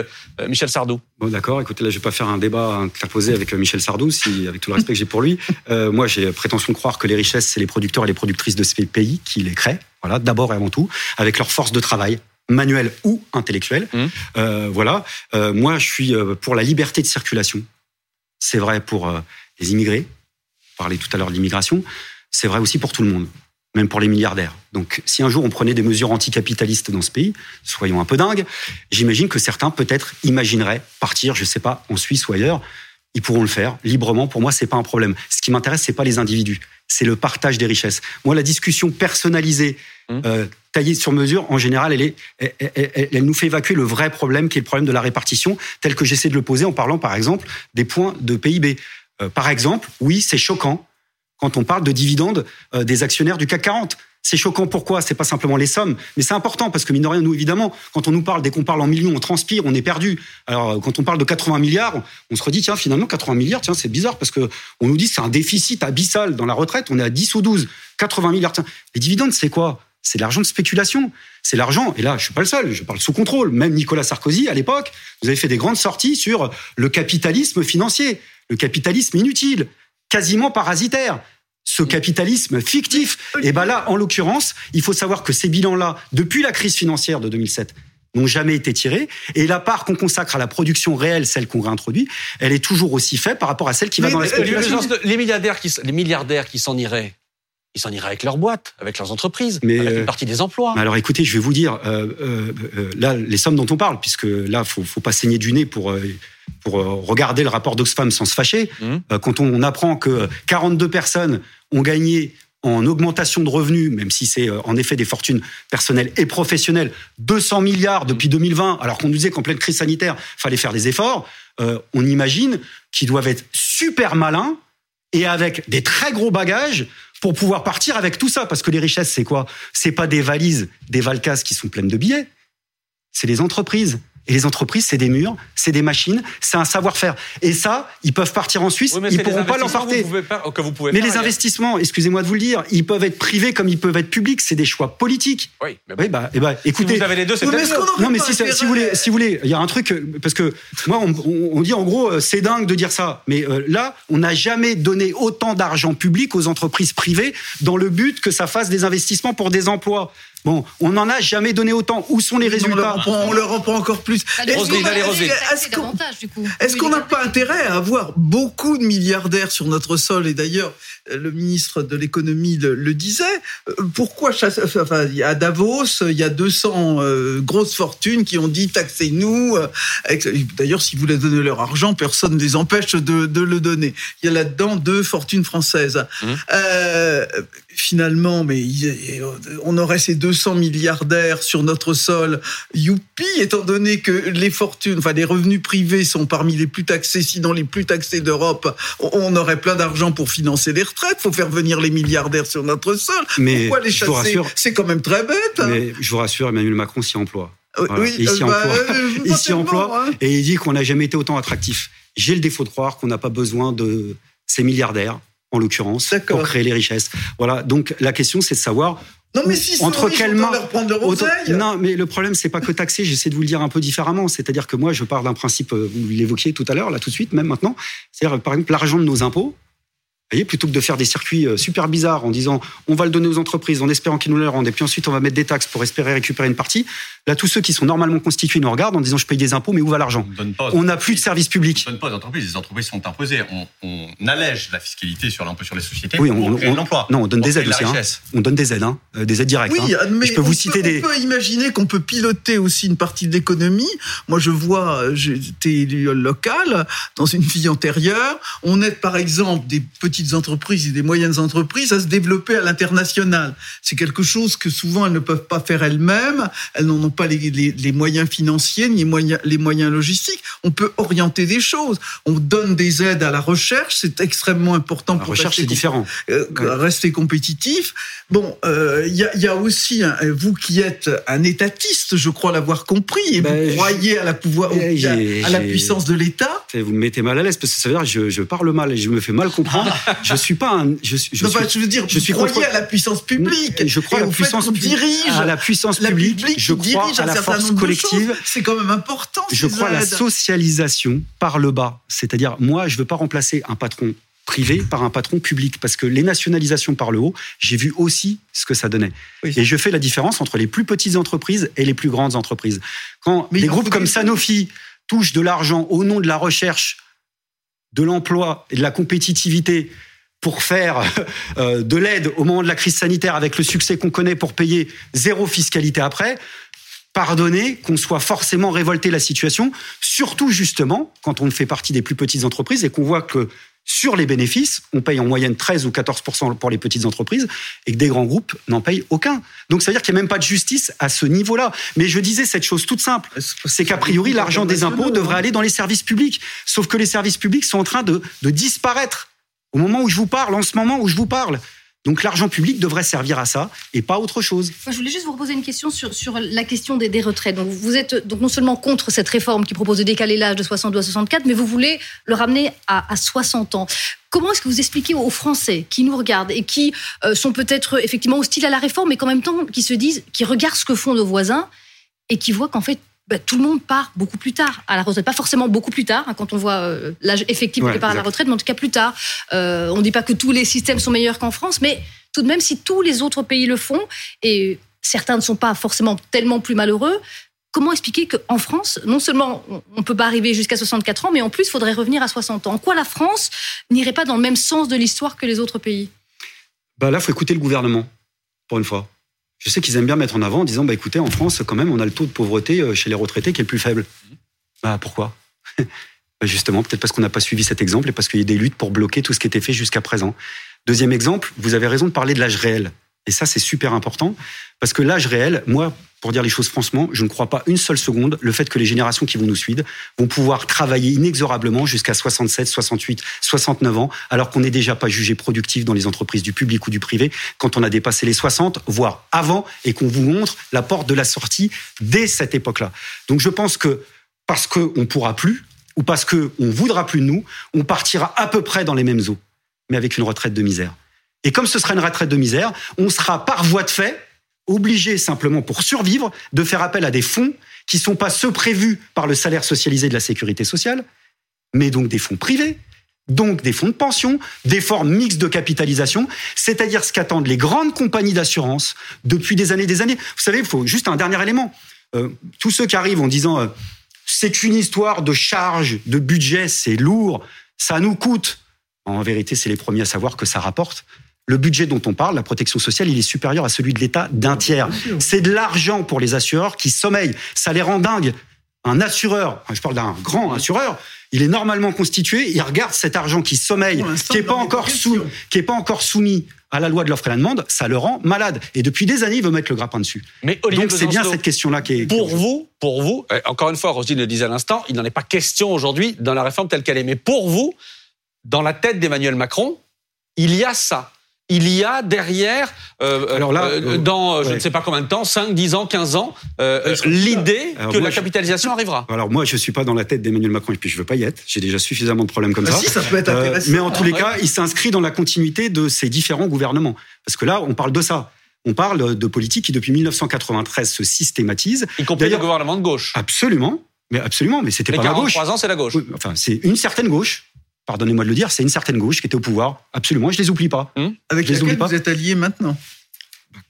Michel Sardou. Bon, d'accord. Écoutez, là, je vais pas faire un débat interposé avec Michel Sardou, si, avec tout le respect que j'ai pour lui. moi, j'ai prétention de croire que les richesses, c'est les producteurs et les productrices de ce pays qui les créent. Voilà, d'abord et avant tout, avec leur force de travail, manuelle ou intellectuelle. Mmh. voilà. moi, je suis pour la liberté de circulation c'est vrai pour euh, les immigrés. On parlait tout à l'heure de l'immigration. C'est vrai aussi pour tout le monde, même pour les milliardaires. Donc, si un jour on prenait des mesures anticapitalistes dans ce pays, soyons un peu dingues, j'imagine que certains peut-être imagineraient partir, je ne sais pas, en Suisse ou ailleurs. Ils pourront le faire librement. Pour moi, c'est pas un problème. Ce qui m'intéresse, c'est pas les individus, c'est le partage des richesses. Moi, la discussion personnalisée, mmh. taillée sur mesure, en général, elle, nous fait évacuer le vrai problème, qui est le problème de la répartition, tel que j'essaie de le poser en parlant, par exemple, des points de PIB. Euh, par exemple, oui, c'est choquant quand on parle de dividendes euh, des actionnaires du CAC 40. C'est choquant pourquoi? C'est pas simplement les sommes, mais c'est important parce que mine de rien, nous évidemment, quand on nous parle, dès qu'on parle en millions, on transpire, on est perdu. Alors quand on parle de 80 milliards, on se redit tiens finalement 80 milliards, tiens c'est bizarre parce que on nous dit c'est un déficit abyssal dans la retraite, on est à 10 ou 12, 80 milliards. Tiens, les dividendes c'est quoi? C'est l'argent de spéculation. C'est l'argent, et là, je suis pas le seul, je parle sous contrôle. Même Nicolas Sarkozy, à l'époque, vous avez fait des grandes sorties sur le capitalisme financier, le capitalisme inutile, quasiment parasitaire ce capitalisme fictif. Et ben là, en l'occurrence, il faut savoir que ces bilans-là, depuis la crise financière de 2007, n'ont jamais été tirés. Et la part qu'on consacre à la production réelle, celle qu'on réintroduit, elle est toujours aussi faible par rapport à celle qui va dans la spéculation. Les milliardaires qui, les milliardaires qui s'en iraient, ils s'en iraient avec leurs boîtes, avec leurs entreprises, mais avec une euh, partie des emplois. Alors écoutez, je vais vous dire, euh, euh, là, les sommes dont on parle, puisque là, faut, faut pas saigner du nez pour pour regarder le rapport d'Oxfam sans se fâcher, mmh. quand on apprend que 42 personnes ont gagné en augmentation de revenus, même si c'est en effet des fortunes personnelles et professionnelles, 200 milliards depuis 2020, alors qu'on nous disait qu'en pleine crise sanitaire, fallait faire des efforts, on imagine qu'ils doivent être super malins et avec des très gros bagages pour pouvoir partir avec tout ça. Parce que les richesses, c'est quoi? C'est pas des valises, des valcas qui sont pleines de billets. C'est les entreprises. Et les entreprises, c'est des murs, c'est des machines, c'est un savoir-faire. Et ça, ils peuvent partir en Suisse, ils ne pourront pas l'emporter. Mais les investissements, excusez-moi de vous le dire, ils peuvent être privés comme ils peuvent être publics. C'est des choix politiques. Oui, oui bah, eh bah, écoutez. Si vous avez les deux, c'est Non, mais si, si, vous voulez, si vous voulez, il y a un truc parce que moi, on, on dit en gros, euh, c'est dingue de dire ça, mais euh, là, on n'a jamais donné autant d'argent public aux entreprises privées dans le but que ça fasse des investissements pour des emplois. Bon, on n'en a jamais donné autant. Où sont les résultats On leur en prend encore plus. Est-ce qu'on n'a pas intérêt à avoir beaucoup de milliardaires sur notre sol? Et d'ailleurs, le ministre de l'économie le, disait. Euh, pourquoi enfin, à Davos, il y a 200 euh, grosses fortunes qui ont dit taxez-nous. Euh, d'ailleurs, si vous voulez donner leur argent, personne ne les empêche de, le donner. Il y a là-dedans deux fortunes françaises. Mmh. Finalement, mais on aurait ces 200 milliardaires sur notre sol. Youpi, étant donné que les fortunes, enfin les revenus privés sont parmi les plus taxés, sinon les plus taxés d'Europe, on aurait plein d'argent pour financer les retraite, faut faire venir les milliardaires sur notre sol. Mais Pourquoi les chasser C'est quand même très bête. Hein. Mais je vous rassure, Emmanuel Macron s'y emploie. Euh, oui, *laughs* il s'y euh, emploie. Bah, euh, il s'y emploie hein. et il dit qu'on n'a jamais été autant attractif. J'ai le défaut de croire qu'on n'a pas besoin de ces milliardaires, en l'occurrence, pour créer les richesses. Voilà. Donc la question, c'est de savoir non, mais si entre quelles mains Non, mais le problème c'est pas que taxer. J'essaie de vous le dire un peu différemment. C'est-à-dire que moi, je pars d'un principe. Vous l'évoquiez tout à l'heure, là, tout de suite, même maintenant. C'est-à-dire, par exemple, l'argent de nos impôts voyez, plutôt que de faire des circuits euh, super bizarres en disant on va le donner aux entreprises en espérant qu'ils nous le rendent et puis ensuite on va mettre des taxes pour espérer récupérer une partie. Là, tous ceux qui sont normalement constitués nous regardent en disant je paye des impôts, mais où va l'argent On n'a plus de services publics. On ne donne pas aux entreprises. Les entreprises sont imposées. On, allège la fiscalité sur l'impôt sur les sociétés. Oui, on, on, l'emploi. Non, on donne des aides aussi. Hein. On donne des aides, hein, euh, des aides directes. Oui, hein. mais je peux vous citer des. On peut imaginer qu'on peut piloter aussi une partie de l'économie. Moi, je vois, j'étais élu local dans une vie antérieure. On aide par exemple des petites entreprises et des moyennes entreprises à se développer à l'international. C'est quelque chose que souvent elles ne peuvent pas faire elles-mêmes. Elles n'en ont pas les, moyens financiers ni les moyens, les moyens logistiques. On peut orienter des choses. On donne des aides à la recherche, c'est extrêmement important la pour recherche, rester, différent. Euh, rester compétitif. Bon, euh, il y, a, aussi vous qui êtes un étatiste, je crois l'avoir compris, et vous ben, croyez à la pouvoir, à, la puissance de l'État. Vous me mettez mal à l'aise parce que ça veut dire que je, parle mal et je me fais mal comprendre. Je suis pas un. Je, je, je veux dire, je suis croyez à la puissance publique. Je crois à la puissance publique. À la puissance publique. je crois à la force collective. C'est quand même important. Je crois à la socialisation par le bas. C'est-à-dire, moi, je veux pas remplacer un patron privé par un patron public. Parce que les nationalisations par le haut, j'ai vu aussi ce que ça donnait. Et je fais la différence entre les plus petites entreprises et les plus grandes entreprises. Quand des groupes comme Sanofi touchent de l'argent au nom de la recherche, de l'emploi et de la compétitivité pour faire *laughs* euh, de l'aide au moment de la crise sanitaire avec le succès qu'on connaît pour payer zéro fiscalité après, pardonner qu'on soit forcément révolté la situation, surtout justement quand on fait partie des plus petites entreprises et qu'on voit que sur les bénéfices, on paye en moyenne 13 ou 14 pour les petites entreprises et que des grands groupes n'en payent aucun. Donc ça veut dire qu'il n'y a même pas de justice à ce niveau-là. Mais je disais cette chose toute simple, c'est qu'a priori l'argent des impôts devrait aller dans les services publics. Sauf que les services publics sont en train de, de disparaître au moment où je vous parle, en ce moment où je vous parle. Donc l'argent public devrait servir à ça et pas à autre chose. je voulais juste vous poser une question sur, sur la question des, des, retraites. Donc vous êtes donc non seulement contre cette réforme qui propose de décaler l'âge de 62 à 64, mais vous voulez le ramener à, à 60 ans. Comment est-ce que vous expliquez aux Français qui nous regardent et qui euh, sont peut-être effectivement hostiles à la réforme, mais qu'en même temps qui se disent, qui regardent ce que font nos voisins et qui voient qu'en fait bah, tout le monde part beaucoup plus tard à la retraite. Pas forcément beaucoup plus tard, hein, quand on voit euh, l'âge effectif de départ à la retraite, mais en tout cas plus tard. Euh, on ne dit pas que tous les systèmes sont meilleurs qu'en France, mais tout de même, si tous les autres pays le font, et certains ne sont pas forcément tellement plus malheureux, comment expliquer qu'en France, non seulement on ne peut pas arriver jusqu'à 64 ans, mais en plus, il faudrait revenir à 60 ans? En quoi la France n'irait pas dans le même sens de l'histoire que les autres pays? Bah Là, il faut écouter le gouvernement, pour une fois. Je sais qu'ils aiment bien mettre en avant en disant, bah, écoutez, en France, quand même, on a le taux de pauvreté euh, chez les retraités qui est le plus faible. Bah, pourquoi? *laughs* Bah, Justement, peut-être parce qu'on n'a pas suivi cet exemple et parce qu'il y a des luttes pour bloquer tout ce qui était fait jusqu'à présent. Deuxième exemple, vous avez raison de parler de l'âge réel. Et ça, c'est super important, parce que l'âge réel, moi, pour dire les choses franchement, je ne crois pas une seule seconde le fait que les générations qui vont nous suivre vont pouvoir travailler inexorablement jusqu'à 67, 68, 69 ans, alors qu'on n'est déjà pas jugé productif dans les entreprises du public ou du privé quand on a dépassé les 60, voire avant, et qu'on vous montre la porte de la sortie dès cette époque-là. Donc je pense que parce qu'on ne pourra plus, ou parce qu'on ne voudra plus de nous, on partira à peu près dans les mêmes eaux, mais avec une retraite de misère. Et comme ce sera une retraite de misère, on sera par voie de fait obligé simplement pour survivre de faire appel à des fonds qui ne sont pas ceux prévus par le salaire socialisé de la sécurité sociale, mais donc des fonds privés, donc des fonds de pension, des formes mixtes de capitalisation, c'est-à-dire ce qu'attendent les grandes compagnies d'assurance depuis des années des années. Vous savez, il faut juste un dernier élément. Euh, tous ceux qui arrivent en disant euh, c'est qu'une histoire de charge, de budget, c'est lourd, ça nous coûte. En vérité, c'est les premiers à savoir que ça rapporte le budget dont on parle, la protection sociale, il est supérieur à celui de l'État d'un tiers. C'est de l'argent pour les assureurs qui sommeillent. Ça les rend dingues. Un assureur, je parle d'un grand assureur, il est normalement constitué, il regarde cet argent qui sommeille, qui n'est pas, encore qui pas encore soumis à la loi de l'offre et la demande, ça le rend malade. Et depuis des années, il veut mettre le grappin dessus. Mais Donc c'est bien cette question-là qui est... Pour vous, pour vous, euh, encore une fois, Rosine le disait à l'instant, il n'en est pas question aujourd'hui dans la réforme telle qu'elle est. Mais pour vous, dans la tête d'Emmanuel Macron, il y a ça il y a derrière, euh, Alors là, euh, dans je ne sais pas combien de temps, 5, 10 ans, 15 ans, euh, l'idée que la capitalisation arrivera. Alors moi, je ne suis pas dans la tête d'Emmanuel Macron et puis je ne veux pas y être. J'ai déjà suffisamment de problèmes comme ah ça. Si, ça peut être intéressant. mais en tous les cas, il s'inscrit dans la continuité de ces différents gouvernements. Parce que là, on parle de ça. On parle de politique qui, depuis 1993, se systématise. Y compris le gouvernement de gauche. Absolument. Mais absolument, mais c'était pas la gauche. ans, c'est la gauche. enfin, c'est une certaine gauche pardonnez-moi de le dire, c'est une certaine gauche qui était au pouvoir. Absolument, je les oublie pas. Hum Avec je les oublie pas. vous êtes alliés maintenant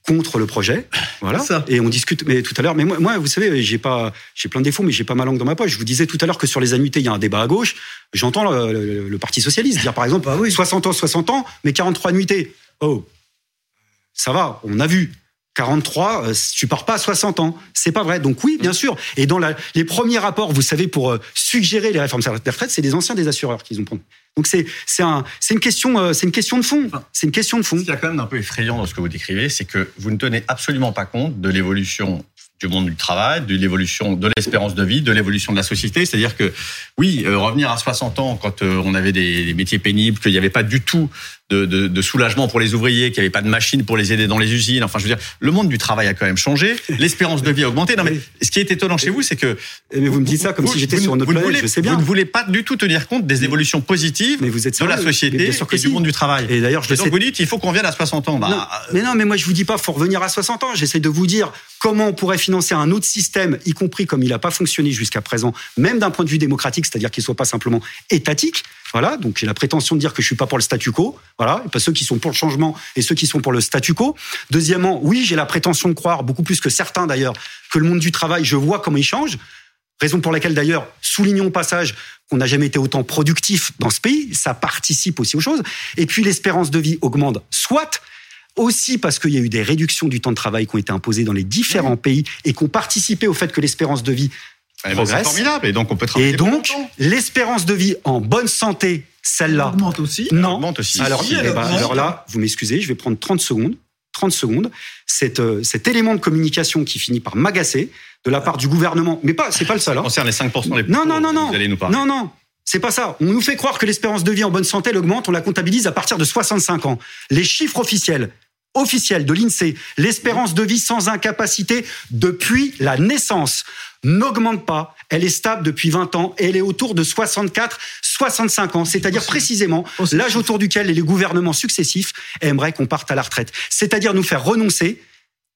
contre le projet, voilà. Et on discute. Mais tout à l'heure, mais moi, vous savez, j'ai pas, j'ai plein de défauts, mais j'ai pas ma langue dans ma poche. Je vous disais tout à l'heure que sur les annuités, il y a un débat à gauche. J'entends le, Parti socialiste dire, par exemple, 60 bah ans, 60 ans, mais 43 annuités. Oh, ça va, on a vu. 43, euh, tu pars pas à 60 ans. C'est pas vrai. Donc oui, bien sûr. Et dans les premiers rapports, vous savez, pour euh, suggérer les réformes de retraite, c'est des anciens des assureurs qu'ils ont pris. Donc c'est c'est un c'est une question euh, c'est une question de fond. C'est une question de fond. Ce qui est quand même un peu effrayant dans ce que vous décrivez, c'est que vous ne tenez absolument pas compte de l'évolution du monde du travail, de l'évolution de l'espérance de vie, de l'évolution de la société. C'est-à-dire que, oui, revenir à 60 ans quand on avait des, des métiers pénibles, qu'il n'y avait pas du tout de, de, de, soulagement pour les ouvriers, qu'il n'y avait pas de machines pour les aider dans les usines. Enfin, je veux dire, le monde du travail a quand même changé. *laughs* L'espérance de vie a augmenté. Non, mais ce qui est étonnant chez vous, c'est que. Mais vous me dites ça comme si j'étais sur une planète, voulez, je sais bien. Vous ne voulez pas du tout tenir compte des évolutions positives mais vous êtes de la société et du monde du travail. Et d'ailleurs, je donc vous dites, il faut qu'on vienne à 60 ans. Bah, mais non, mais moi, je vous dis pas, faut revenir à 60 ans. J'essaie de vous dire comment on pourrait financer un autre système, y compris comme il n'a pas fonctionné jusqu'à présent, même d'un point de vue démocratique, c'est-à-dire qu'il soit pas simplement étatique. Voilà, donc j'ai la prétention de dire que je suis pas pour le statu quo, voilà, et pas ceux qui sont pour le changement et ceux qui sont pour le statu quo. Deuxièmement, oui, j'ai la prétention de croire, beaucoup plus que certains d'ailleurs, que le monde du travail, je vois comment il change. Raison pour laquelle d'ailleurs, soulignons au passage qu'on n'a jamais été autant productif dans ce pays, ça participe aussi aux choses. Et puis l'espérance de vie augmente, soit, aussi parce qu'il y a eu des réductions du temps de travail qui ont été imposées dans les différents pays et qui ont participé au fait que l'espérance de vie eh ben, c'est formidable. Et donc, on peut travailler. Et donc, l'espérance de vie en bonne santé, celle-là. Augmente aussi. Non. Augmente aussi. Alors, eh ben, alors là, vous m'excusez, je vais prendre 30 secondes. 30 secondes. Cet, euh, cet élément de communication qui finit par m'agacer de la part du gouvernement, mais pas, c'est pas le seul. Ça hein. concerne les 5% les plus Non, non, non, non. Vous allez nous parler. Non, non. C'est pas ça. On nous fait croire que l'espérance de vie en bonne santé elle augmente, on la comptabilise à partir de 65 ans. Les chiffres officiels, officiels de l'INSEE, l'espérance de vie sans incapacité depuis la naissance n'augmente pas. Elle est stable depuis 20 ans et elle est autour de 64, 65 ans, c'est-à-dire précisément l'âge autour duquel les gouvernements successifs aimeraient qu'on parte à la retraite. C'est-à-dire nous faire renoncer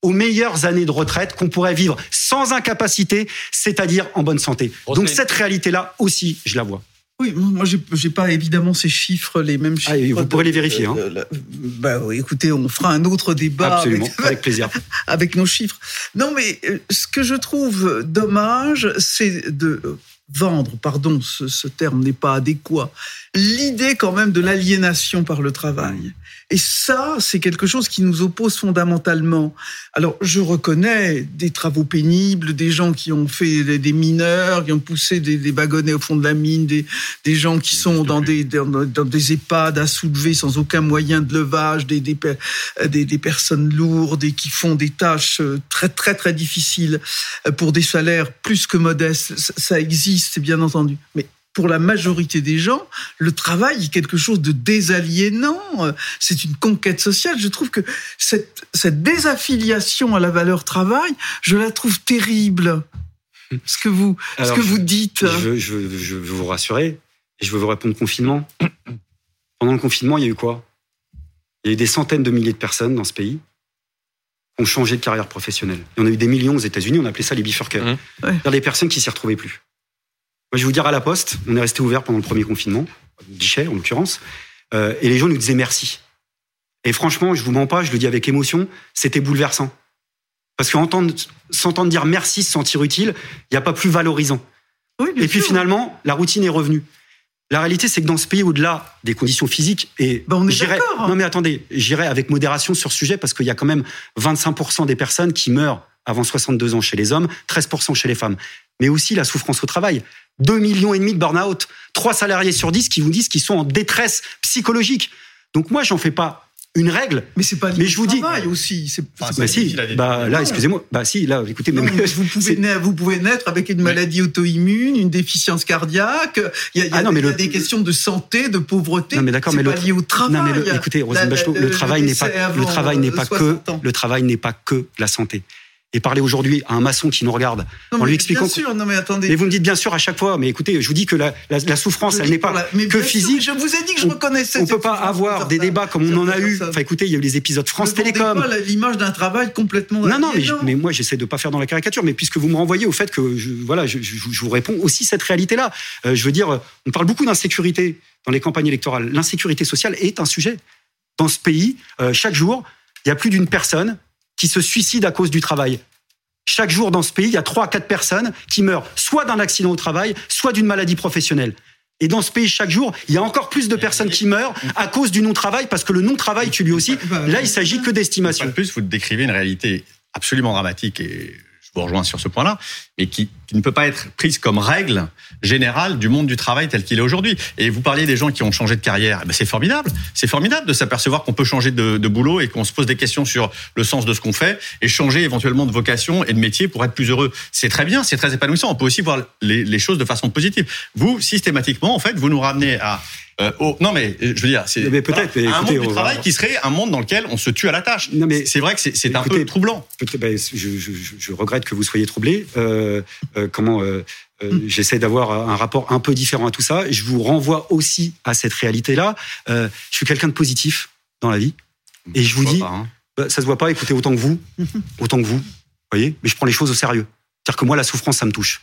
aux meilleures années de retraite qu'on pourrait vivre sans incapacité, c'est-à-dire en bonne santé. Donc cette réalité-là aussi, je la vois. Oui, moi j'ai pas évidemment ces chiffres, les mêmes ah, chiffres. vous pourrez les vérifier. Hein. bah, écoutez, on fera un autre débat. Absolument, *laughs* avec, plaisir. avec nos chiffres. Non, mais euh, ce que je trouve dommage, c'est de vendre, pardon, ce, terme n'est pas adéquat, l'idée quand même de l'aliénation par le travail. Et ça, c'est quelque chose qui nous oppose fondamentalement. Alors, je reconnais des travaux pénibles, des gens qui ont fait des mineurs, qui ont poussé des, des wagonnets au fond de la mine, des, des gens qui sont dans des, dans, des EHPAD à soulever sans aucun moyen de levage, des, des, des, des personnes lourdes et qui font des tâches euh, très, très, très difficiles euh, pour des salaires plus que modestes. Ça existe, bien entendu. Mais pour la majorité des gens, le travail est quelque chose de désaliénant. C'est une conquête sociale. Je trouve que cette, cette désaffiliation à la valeur travail, je la trouve terrible. Ce que vous, ce que vous dites. Je veux, je, veux, vous rassurer et je veux vous répondre confinement. Pendant le confinement, il y a eu quoi? Il y a eu des centaines de milliers de personnes dans ce pays qui ont changé de carrière professionnelle. Il y en a eu des millions aux États-Unis, on appelait ça les bifurcaires. Mmh. Il y a des personnes qui s'y retrouvaient plus. Moi, je vais vous dire, à la Poste, on est resté ouvert pendant le premier confinement, guichet en l'occurrence, euh, et les gens nous disaient merci. Et franchement, je vous mens pas, je le dis avec émotion, c'était bouleversant. Parce qu'entendre, s'entendre dire merci, se sentir utile, il n'y a pas plus valorisant. et puis finalement, la routine est revenue. La réalité, c'est que dans ce pays, au-delà des conditions physiques, et ben on est d'accord. Non mais attendez, j'irai avec modération sur ce sujet parce qu'il y a quand même 25% des personnes qui meurent avant 62 ans chez les hommes, 13% chez les femmes. Mais aussi la souffrance au travail. 2 millions et demi de burn-out, 3 salariés sur 10 qui vous disent qu'ils sont en détresse psychologique. Donc moi, j'en fais pas une règle. Mais c'est pas mais je vous dis aussi. C'est, bah si, bah là, excusez-moi. Bah si, là, écoutez, mais vous pouvez naître, vous pouvez naître avec une maladie auto-immune, une déficience cardiaque. Il y a, il y a, ah des questions de santé, de pauvreté. Non mais d'accord, mais pas lié au travail. Non mais écoutez, Rosine Bachelot, le, travail n'est pas le travail n'est pas que le travail n'est pas que la santé et parler aujourd'hui à un maçon qui nous regarde en lui expliquant. Bien sûr, non mais attendez. Mais vous me dites bien sûr à chaque fois, mais écoutez, je vous dis que la, la, souffrance, elle n'est pas que physique. je vous ai dit que je reconnaissais. On peut pas avoir des débats comme on en a eu. Enfin, écoutez, il y a eu les épisodes France Télécom. pas l'image d'un travail complètement. Non, non, mais, mais moi, j'essaie de pas faire dans la caricature. Mais puisque vous me renvoyez au fait que, je, voilà, je, je, vous réponds aussi cette réalité-là. Euh, je veux dire, on parle beaucoup d'insécurité dans les campagnes électorales. L'insécurité sociale est un sujet dans ce pays. Euh, chaque jour, il y a plus d'une personne qui se suicide à cause du travail. Chaque jour dans ce pays, il y a 3 à 4 personnes qui meurent soit d'un accident au travail, soit d'une maladie professionnelle. Et dans ce pays, chaque jour, il y a encore plus de personnes qui meurent à cause du non-travail, parce que le non-travail tue lui aussi. Là, il s'agit que d'estimation. En plus, vous décrivez une réalité absolument dramatique et je vous rejoins sur ce point-là, mais qui, ne peut pas être prise comme règle générale du monde du travail tel qu'il est aujourd'hui. Et vous parliez des gens qui ont changé de carrière, eh ben c'est formidable. C'est formidable de s'apercevoir qu'on peut changer de, boulot et qu'on se pose des questions sur le sens de ce qu'on fait et changer éventuellement de vocation et de métier pour être plus heureux. C'est très bien, c'est très épanouissant. On peut aussi voir les, les choses de façon positive. Vous, systématiquement, en fait, vous nous ramenez à euh, non, mais euh, je veux dire, c'est peut-être un monde du travail qui serait un monde dans lequel on se tue à la tâche. Non, mais c'est vrai que c'est un peu troublant. Ben, je, je, je, regrette que vous soyez troublé. Euh comment euh, euh, J'essaie d'avoir un rapport un peu différent à tout ça. Je vous renvoie aussi à cette réalité-là. je suis quelqu'un de positif dans la vie, et je vous dis, hein. bah, ça se voit pas. Écoutez, autant que vous, *laughs* autant que vous, voyez? Mais je prends les choses au sérieux. C'est-à-dire que moi, la souffrance, ça me touche.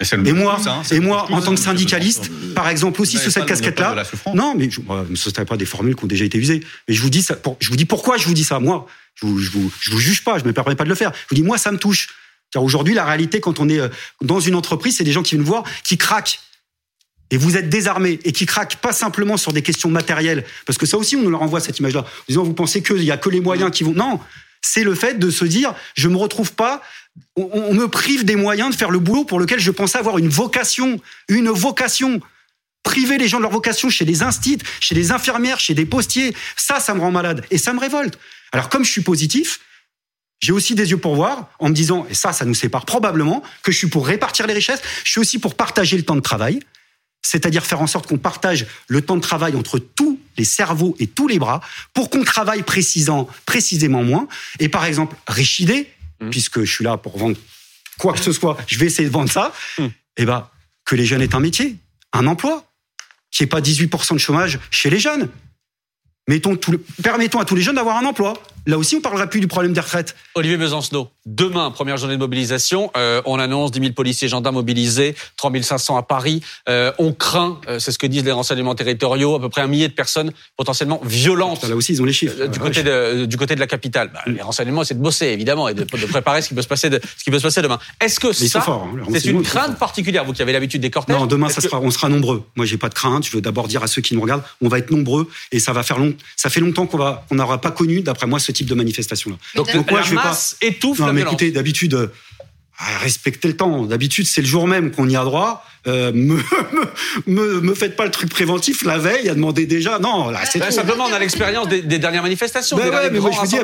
Et, moi, hein, et moi, en tant que syndicaliste, par exemple, aussi sous cette casquette-là, non, mais je, ne pas des formules qui ont déjà été usées. Mais je vous dis ça, je vous dis pourquoi je vous dis ça. Moi, je vous, je vous, je vous juge pas, je me permets pas de le faire. Je vous dis, moi, ça me touche. Car aujourd'hui, la réalité, quand on est euh, dans une entreprise, c'est des gens qui viennent voir, qui craquent. Et vous êtes désarmés et qui craquent pas simplement sur des questions matérielles, parce que ça aussi, on nous leur envoie cette image-là. Disant, vous pensez qu'il y a que les moyens qui vont? Non, c'est le fait de se dire, je me retrouve pas on, me prive des moyens de faire le boulot pour lequel je pensais avoir une vocation, une vocation. Priver les gens de leur vocation chez les instits, chez les infirmières, chez des postiers, ça, ça me rend malade et ça me révolte. Alors comme je suis positif, j'ai aussi des yeux pour voir en me disant, et ça, ça nous sépare probablement, que je suis pour répartir les richesses, je suis aussi pour partager le temps de travail, c'est-à-dire faire en sorte qu'on partage le temps de travail entre tous les cerveaux et tous les bras pour qu'on travaille précisant, précisément moins. Et par exemple, riche idée, Mmh. puisque je suis là pour vendre quoi que ce soit, je vais essayer de vendre ça, mmh. eh ben, que les jeunes aient un métier, un emploi, qu'il n'y ait pas 18% de chômage chez les jeunes. Mettons tout permettons à tous les jeunes d'avoir un emploi. Là aussi, on parlera plus du problème des retraites. Olivier Besancenot, demain, première journée de mobilisation, euh, on annonce 10 000 policiers et gendarmes mobilisés, 3 500 à Paris. Euh, on craint, euh, c'est ce que disent les renseignements territoriaux, à peu près un millier de personnes potentiellement violentes. Là aussi, ils ont les chiffres. du, côté de, du côté de la capitale. Bah, les renseignements, c'est de bosser, évidemment, et de, préparer ce qui peut se passer, de, ce qui peut se passer demain. Est-ce que ça, hein, c'est une crainte particulière, vous qui avez l'habitude des cortèges Non, demain, ça sera, on sera nombreux. Moi, j'ai pas de crainte. Je veux d'abord dire à ceux qui nous regardent, on va être nombreux, et ça va faire long. Ça fait longtemps qu'on va, on n'aura pas connu, d'après moi, ce type de manifestation-là. Donc, Donc moi, je vais pas étouffe non, mais écoutez, d'habitude, euh, respectez le temps. D'habitude, c'est le jour même qu'on y a droit. Euh, me, *laughs* me, me, faites pas le truc préventif la veille à demander déjà. Non, là, c'est simplement on a l'expérience des, dernières manifestations, ben des ouais, mais moi, je dis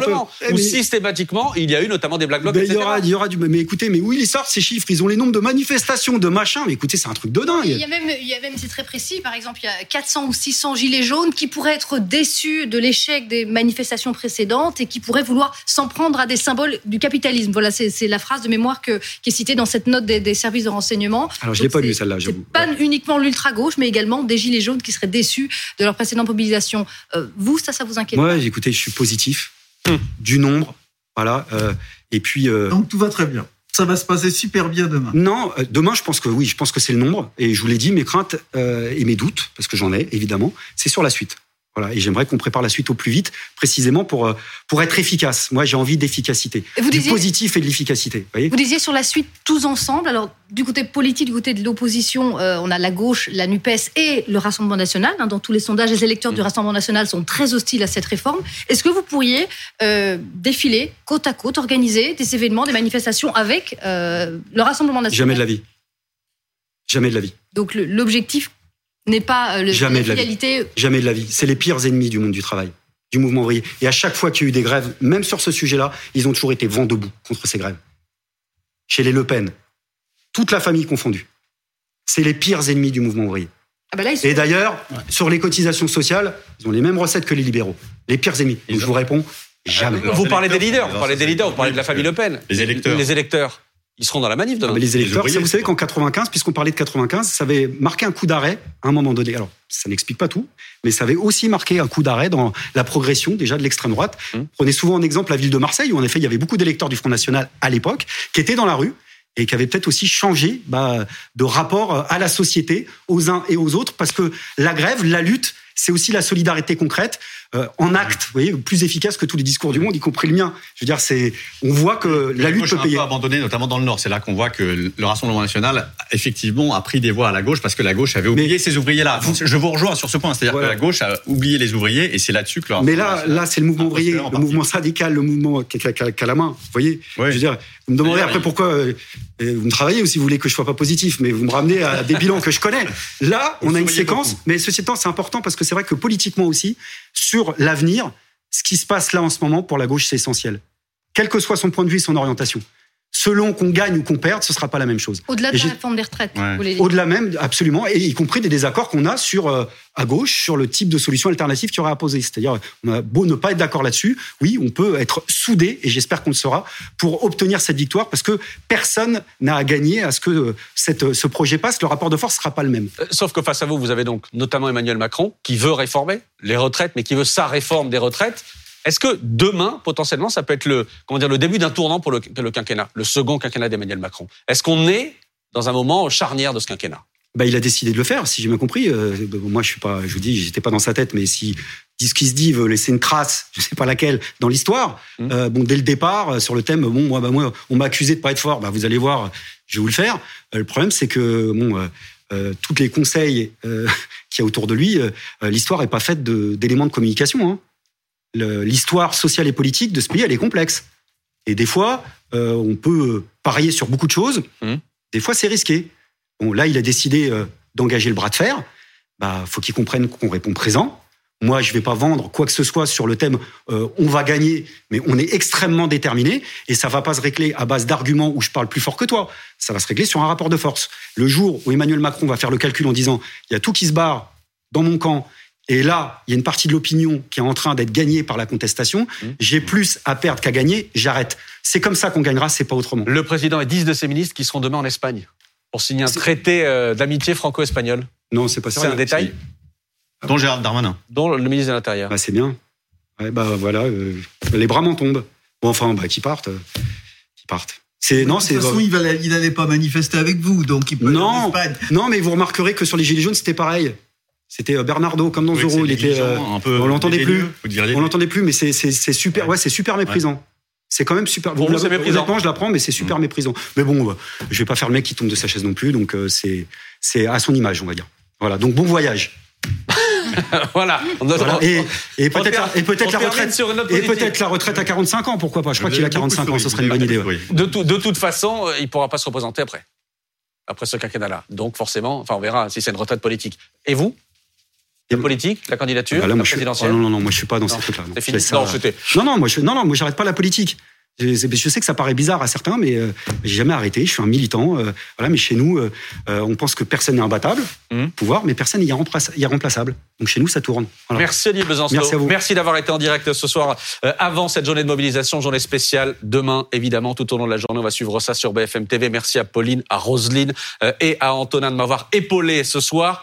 eh, où systématiquement il y a eu notamment des black blocs. Ben, il y aura, il y aura du. Mais écoutez, mais où ils sortent ces chiffres? Ils ont les nombres de manifestations, de machin. Mais écoutez, c'est un truc de dingue. Il y a même, il y a même, c'est très précis. Par exemple, il y a 400 ou 600 gilets jaunes qui pourraient être déçus de l'échec des manifestations précédentes et qui pourraient vouloir s'en prendre à des symboles du capitalisme. Voilà, c'est la phrase de mémoire que, qui est citée dans cette note des, services de renseignement. Alors, je l'ai pas lu celle-là. Pas uniquement l'ultra-gauche, mais également des gilets jaunes qui seraient déçus de leur précédente mobilisation. Euh, vous, ça, ça vous inquiète Moi, écoutez, je suis positif. Hum. Du nombre, voilà. Euh, et puis. Euh, Donc tout va très bien. Ça va se passer super bien demain. Non, demain, je pense que oui, je pense que c'est le nombre. Et je vous l'ai dit, mes craintes et mes doutes, parce que j'en ai évidemment, c'est sur la suite. Voilà, et j'aimerais qu'on prépare la suite au plus vite, précisément pour euh, pour être efficace. Moi, j'ai envie d'efficacité, du positif et de l'efficacité. Vous, vous, disiez sur la suite tous ensemble. Alors, du côté politique, du côté de l'opposition, euh, on a la gauche, la Nupes et le Rassemblement national. Hein, dans tous les sondages, les électeurs du mm. Rassemblement national sont très hostiles à cette réforme. Est-ce que vous pourriez euh, défiler côte à côte, organiser des événements, des manifestations avec le Rassemblement national? Jamais de la vie. Jamais de la vie. Donc l'objectif n'est pas euh, le, Jamais de la vie. Jamais de la vie. C'est les pires ennemis du monde du travail, du mouvement ouvrier. Et à chaque fois qu'il y a eu des grèves, même sur ce sujet-là, ils ont toujours été vent debout contre ces grèves. Chez les Le Pen, toute la famille confondue. C'est les pires ennemis du mouvement ouvrier. Ah ben Et d'ailleurs, sur les cotisations sociales, ils ont les mêmes recettes que les libéraux. Les pires ennemis. Donc je vous réponds, jamais. Vous parlez des leaders, vous parlez des leaders, vous parlez de la famille Le Pen. Les électeurs. Les électeurs. Ils seront dans la manif demain. mais les électeurs, vous savez qu'en 95, puisqu'on parlait de 95, ça avait marqué un coup d'arrêt à un moment donné. Alors, ça n'explique pas tout, mais ça avait aussi marqué un coup d'arrêt dans la progression déjà de l'extrême droite. Hum. Prenez souvent en exemple la ville de Marseille, où en effet il y avait beaucoup d'électeurs du Front National à l'époque, qui étaient dans la rue et qui avaient peut-être aussi changé bah, de rapport à la société, aux uns et aux autres, parce que la grève, la lutte, c'est aussi la solidarité concrète euh, en acte, vous voyez, plus efficace que tous les discours du monde, y compris le mien. Je veux dire, c'est, on voit que la lutte peut payer. Un peu abandonné, notamment dans le Nord. C'est là qu'on voit que le Rassemblement national, effectivement, a pris des voix à la gauche parce que la gauche avait oublié ces ouvriers-là. Je vous rejoins sur ce point, c'est-à-dire que la gauche a oublié les ouvriers et c'est là-dessus que. Le Mais là, là, c'est le mouvement ouvrier, le mouvement syndical, le mouvement qui a, la main. Vous voyez, je veux dire, vous me demandez après pourquoi euh, vous me travaillez ou si vous voulez que je sois pas positif, mais vous me ramenez à des bilans que je connais. Là, on a une séquence, mais ceci étant, c'est important parce que c'est vrai que politiquement aussi, sur l'avenir, ce qui se passe là en ce moment pour la gauche, c'est essentiel. Quel que soit son point de vue son orientation selon qu'on gagne ou qu'on perde, ce sera pas la même chose. Au-delà de la réforme des retraites, Au-delà même, absolument, et y compris des désaccords qu'on a sur euh, à gauche sur le type de solution alternative qu'il y aurait à poser. C'est-à-dire, on a beau ne pas être d'accord là-dessus, oui, on peut être soudé, et j'espère qu'on le sera, pour obtenir cette victoire, parce que personne n'a à gagner à ce que euh, cette, ce projet passe. Le rapport de force sera pas le même. Euh, sauf que face à vous, vous avez donc notamment Emmanuel Macron, qui veut réformer les retraites, mais qui veut sa réforme des retraites. Est-ce que demain, potentiellement, ça peut être le, comment dire, le début d'un tournant pour le, quinquennat, le second quinquennat d'Emmanuel Macron? Est-ce qu'on est dans un moment charnière de ce quinquennat? Bah, il a décidé de le faire, si j'ai bien compris. Euh, moi, je suis pas, je vous dis, j'étais pas dans sa tête, mais si dit ce qui se dit veut laisser une trace, je sais pas laquelle, dans l'histoire. Mmh. Euh, bon, dès le départ, euh, sur le thème, bon, moi, bah, moi, on m'a accusé de pas être fort. Bah, vous allez voir, je vais vous le faire. le problème, c'est que bon, euh, tous les conseils *laughs* qu'il y a autour de lui, l'histoire est pas faite d'éléments de, communication. Hein l'histoire sociale et politique de ce pays, elle est complexe. Et des fois, euh, on peut parier sur beaucoup de choses. Mmh. Des fois, c'est risqué. Bon, là, il a décidé euh, d'engager le bras de fer. Bah, faut qu'il comprenne qu'on répond présent. Moi, je vais pas vendre quoi que ce soit sur le thème euh, on va gagner, mais on est extrêmement déterminé et ça va pas se régler à base d'arguments où je parle plus fort que toi. Ça va se régler sur un rapport de force. Le jour où Emmanuel Macron va faire le calcul en disant il y a tout qui se barre dans mon camp et là, il y a une partie de l'opinion qui est en train d'être gagnée par la contestation. Mmh. J'ai plus à perdre qu'à gagner, j'arrête. C'est comme ça qu'on gagnera, c'est pas autrement. Le président et dix de ses ministres qui seront demain en Espagne pour signer un traité euh, d'amitié franco-espagnol. Non, c'est pas ça. C'est un détail Dont Gérald Darmanin. Dont le ministre de l'Intérieur. Bah, c'est bien. Ouais, bah voilà, euh, les bras m'en tombent. Bon, enfin, bah, qui partent, euh, qui partent. C'est non, c'est. De toute façon, il n'allait pas manifester avec vous, donc il peut non, non, mais vous remarquerez que sur les gilets jaunes, c'était pareil. C'était Bernardo comme dans Zorro. Il était, un peu on l'entendait plus. On l'entendait plus, mais c'est super. Ouais, c'est super méprisant. C'est quand même super. Pour vous, c'est méprisant. je l'apprends, mais c'est super mm. méprisant. Mais bon, je vais pas faire le mec qui tombe de sa chaise non plus, donc c'est c'est à son image, on va dire. Voilà. Donc bon voyage. *laughs* voilà. Et, peut-être peut la retraite et peut-être la retraite à 45 ans, pourquoi pas? Je crois qu'il a 45 ans, ce serait une bonne idée. De, de, toute façon, euh, il pourra pas se représenter après, après ce quinquennat-là. Donc forcément, enfin on verra si c'est une retraite politique. Et vous? La politique, la candidature, ah, la présidentielle. non, non, non, moi je suis pas dans ces trucs-là. Non, non, non, moi je, non, non, moi j'arrête pas la politique. Je sais que ça paraît bizarre à certains, mais euh, j'ai jamais arrêté. Je suis un militant. Euh, voilà, mais chez nous, euh, on pense que personne n'est imbattable, mmh. pouvoir, mais personne n'est irremplaçable. Donc chez nous, ça tourne. Merci Olivier Besançon. Merci, Merci d'avoir été en direct ce soir avant cette journée de mobilisation, journée spéciale. Demain, évidemment, tout au long de la journée, on va suivre ça sur BFM TV. Merci à Pauline, à Roselyne et à Antonin de m'avoir épaulé ce soir.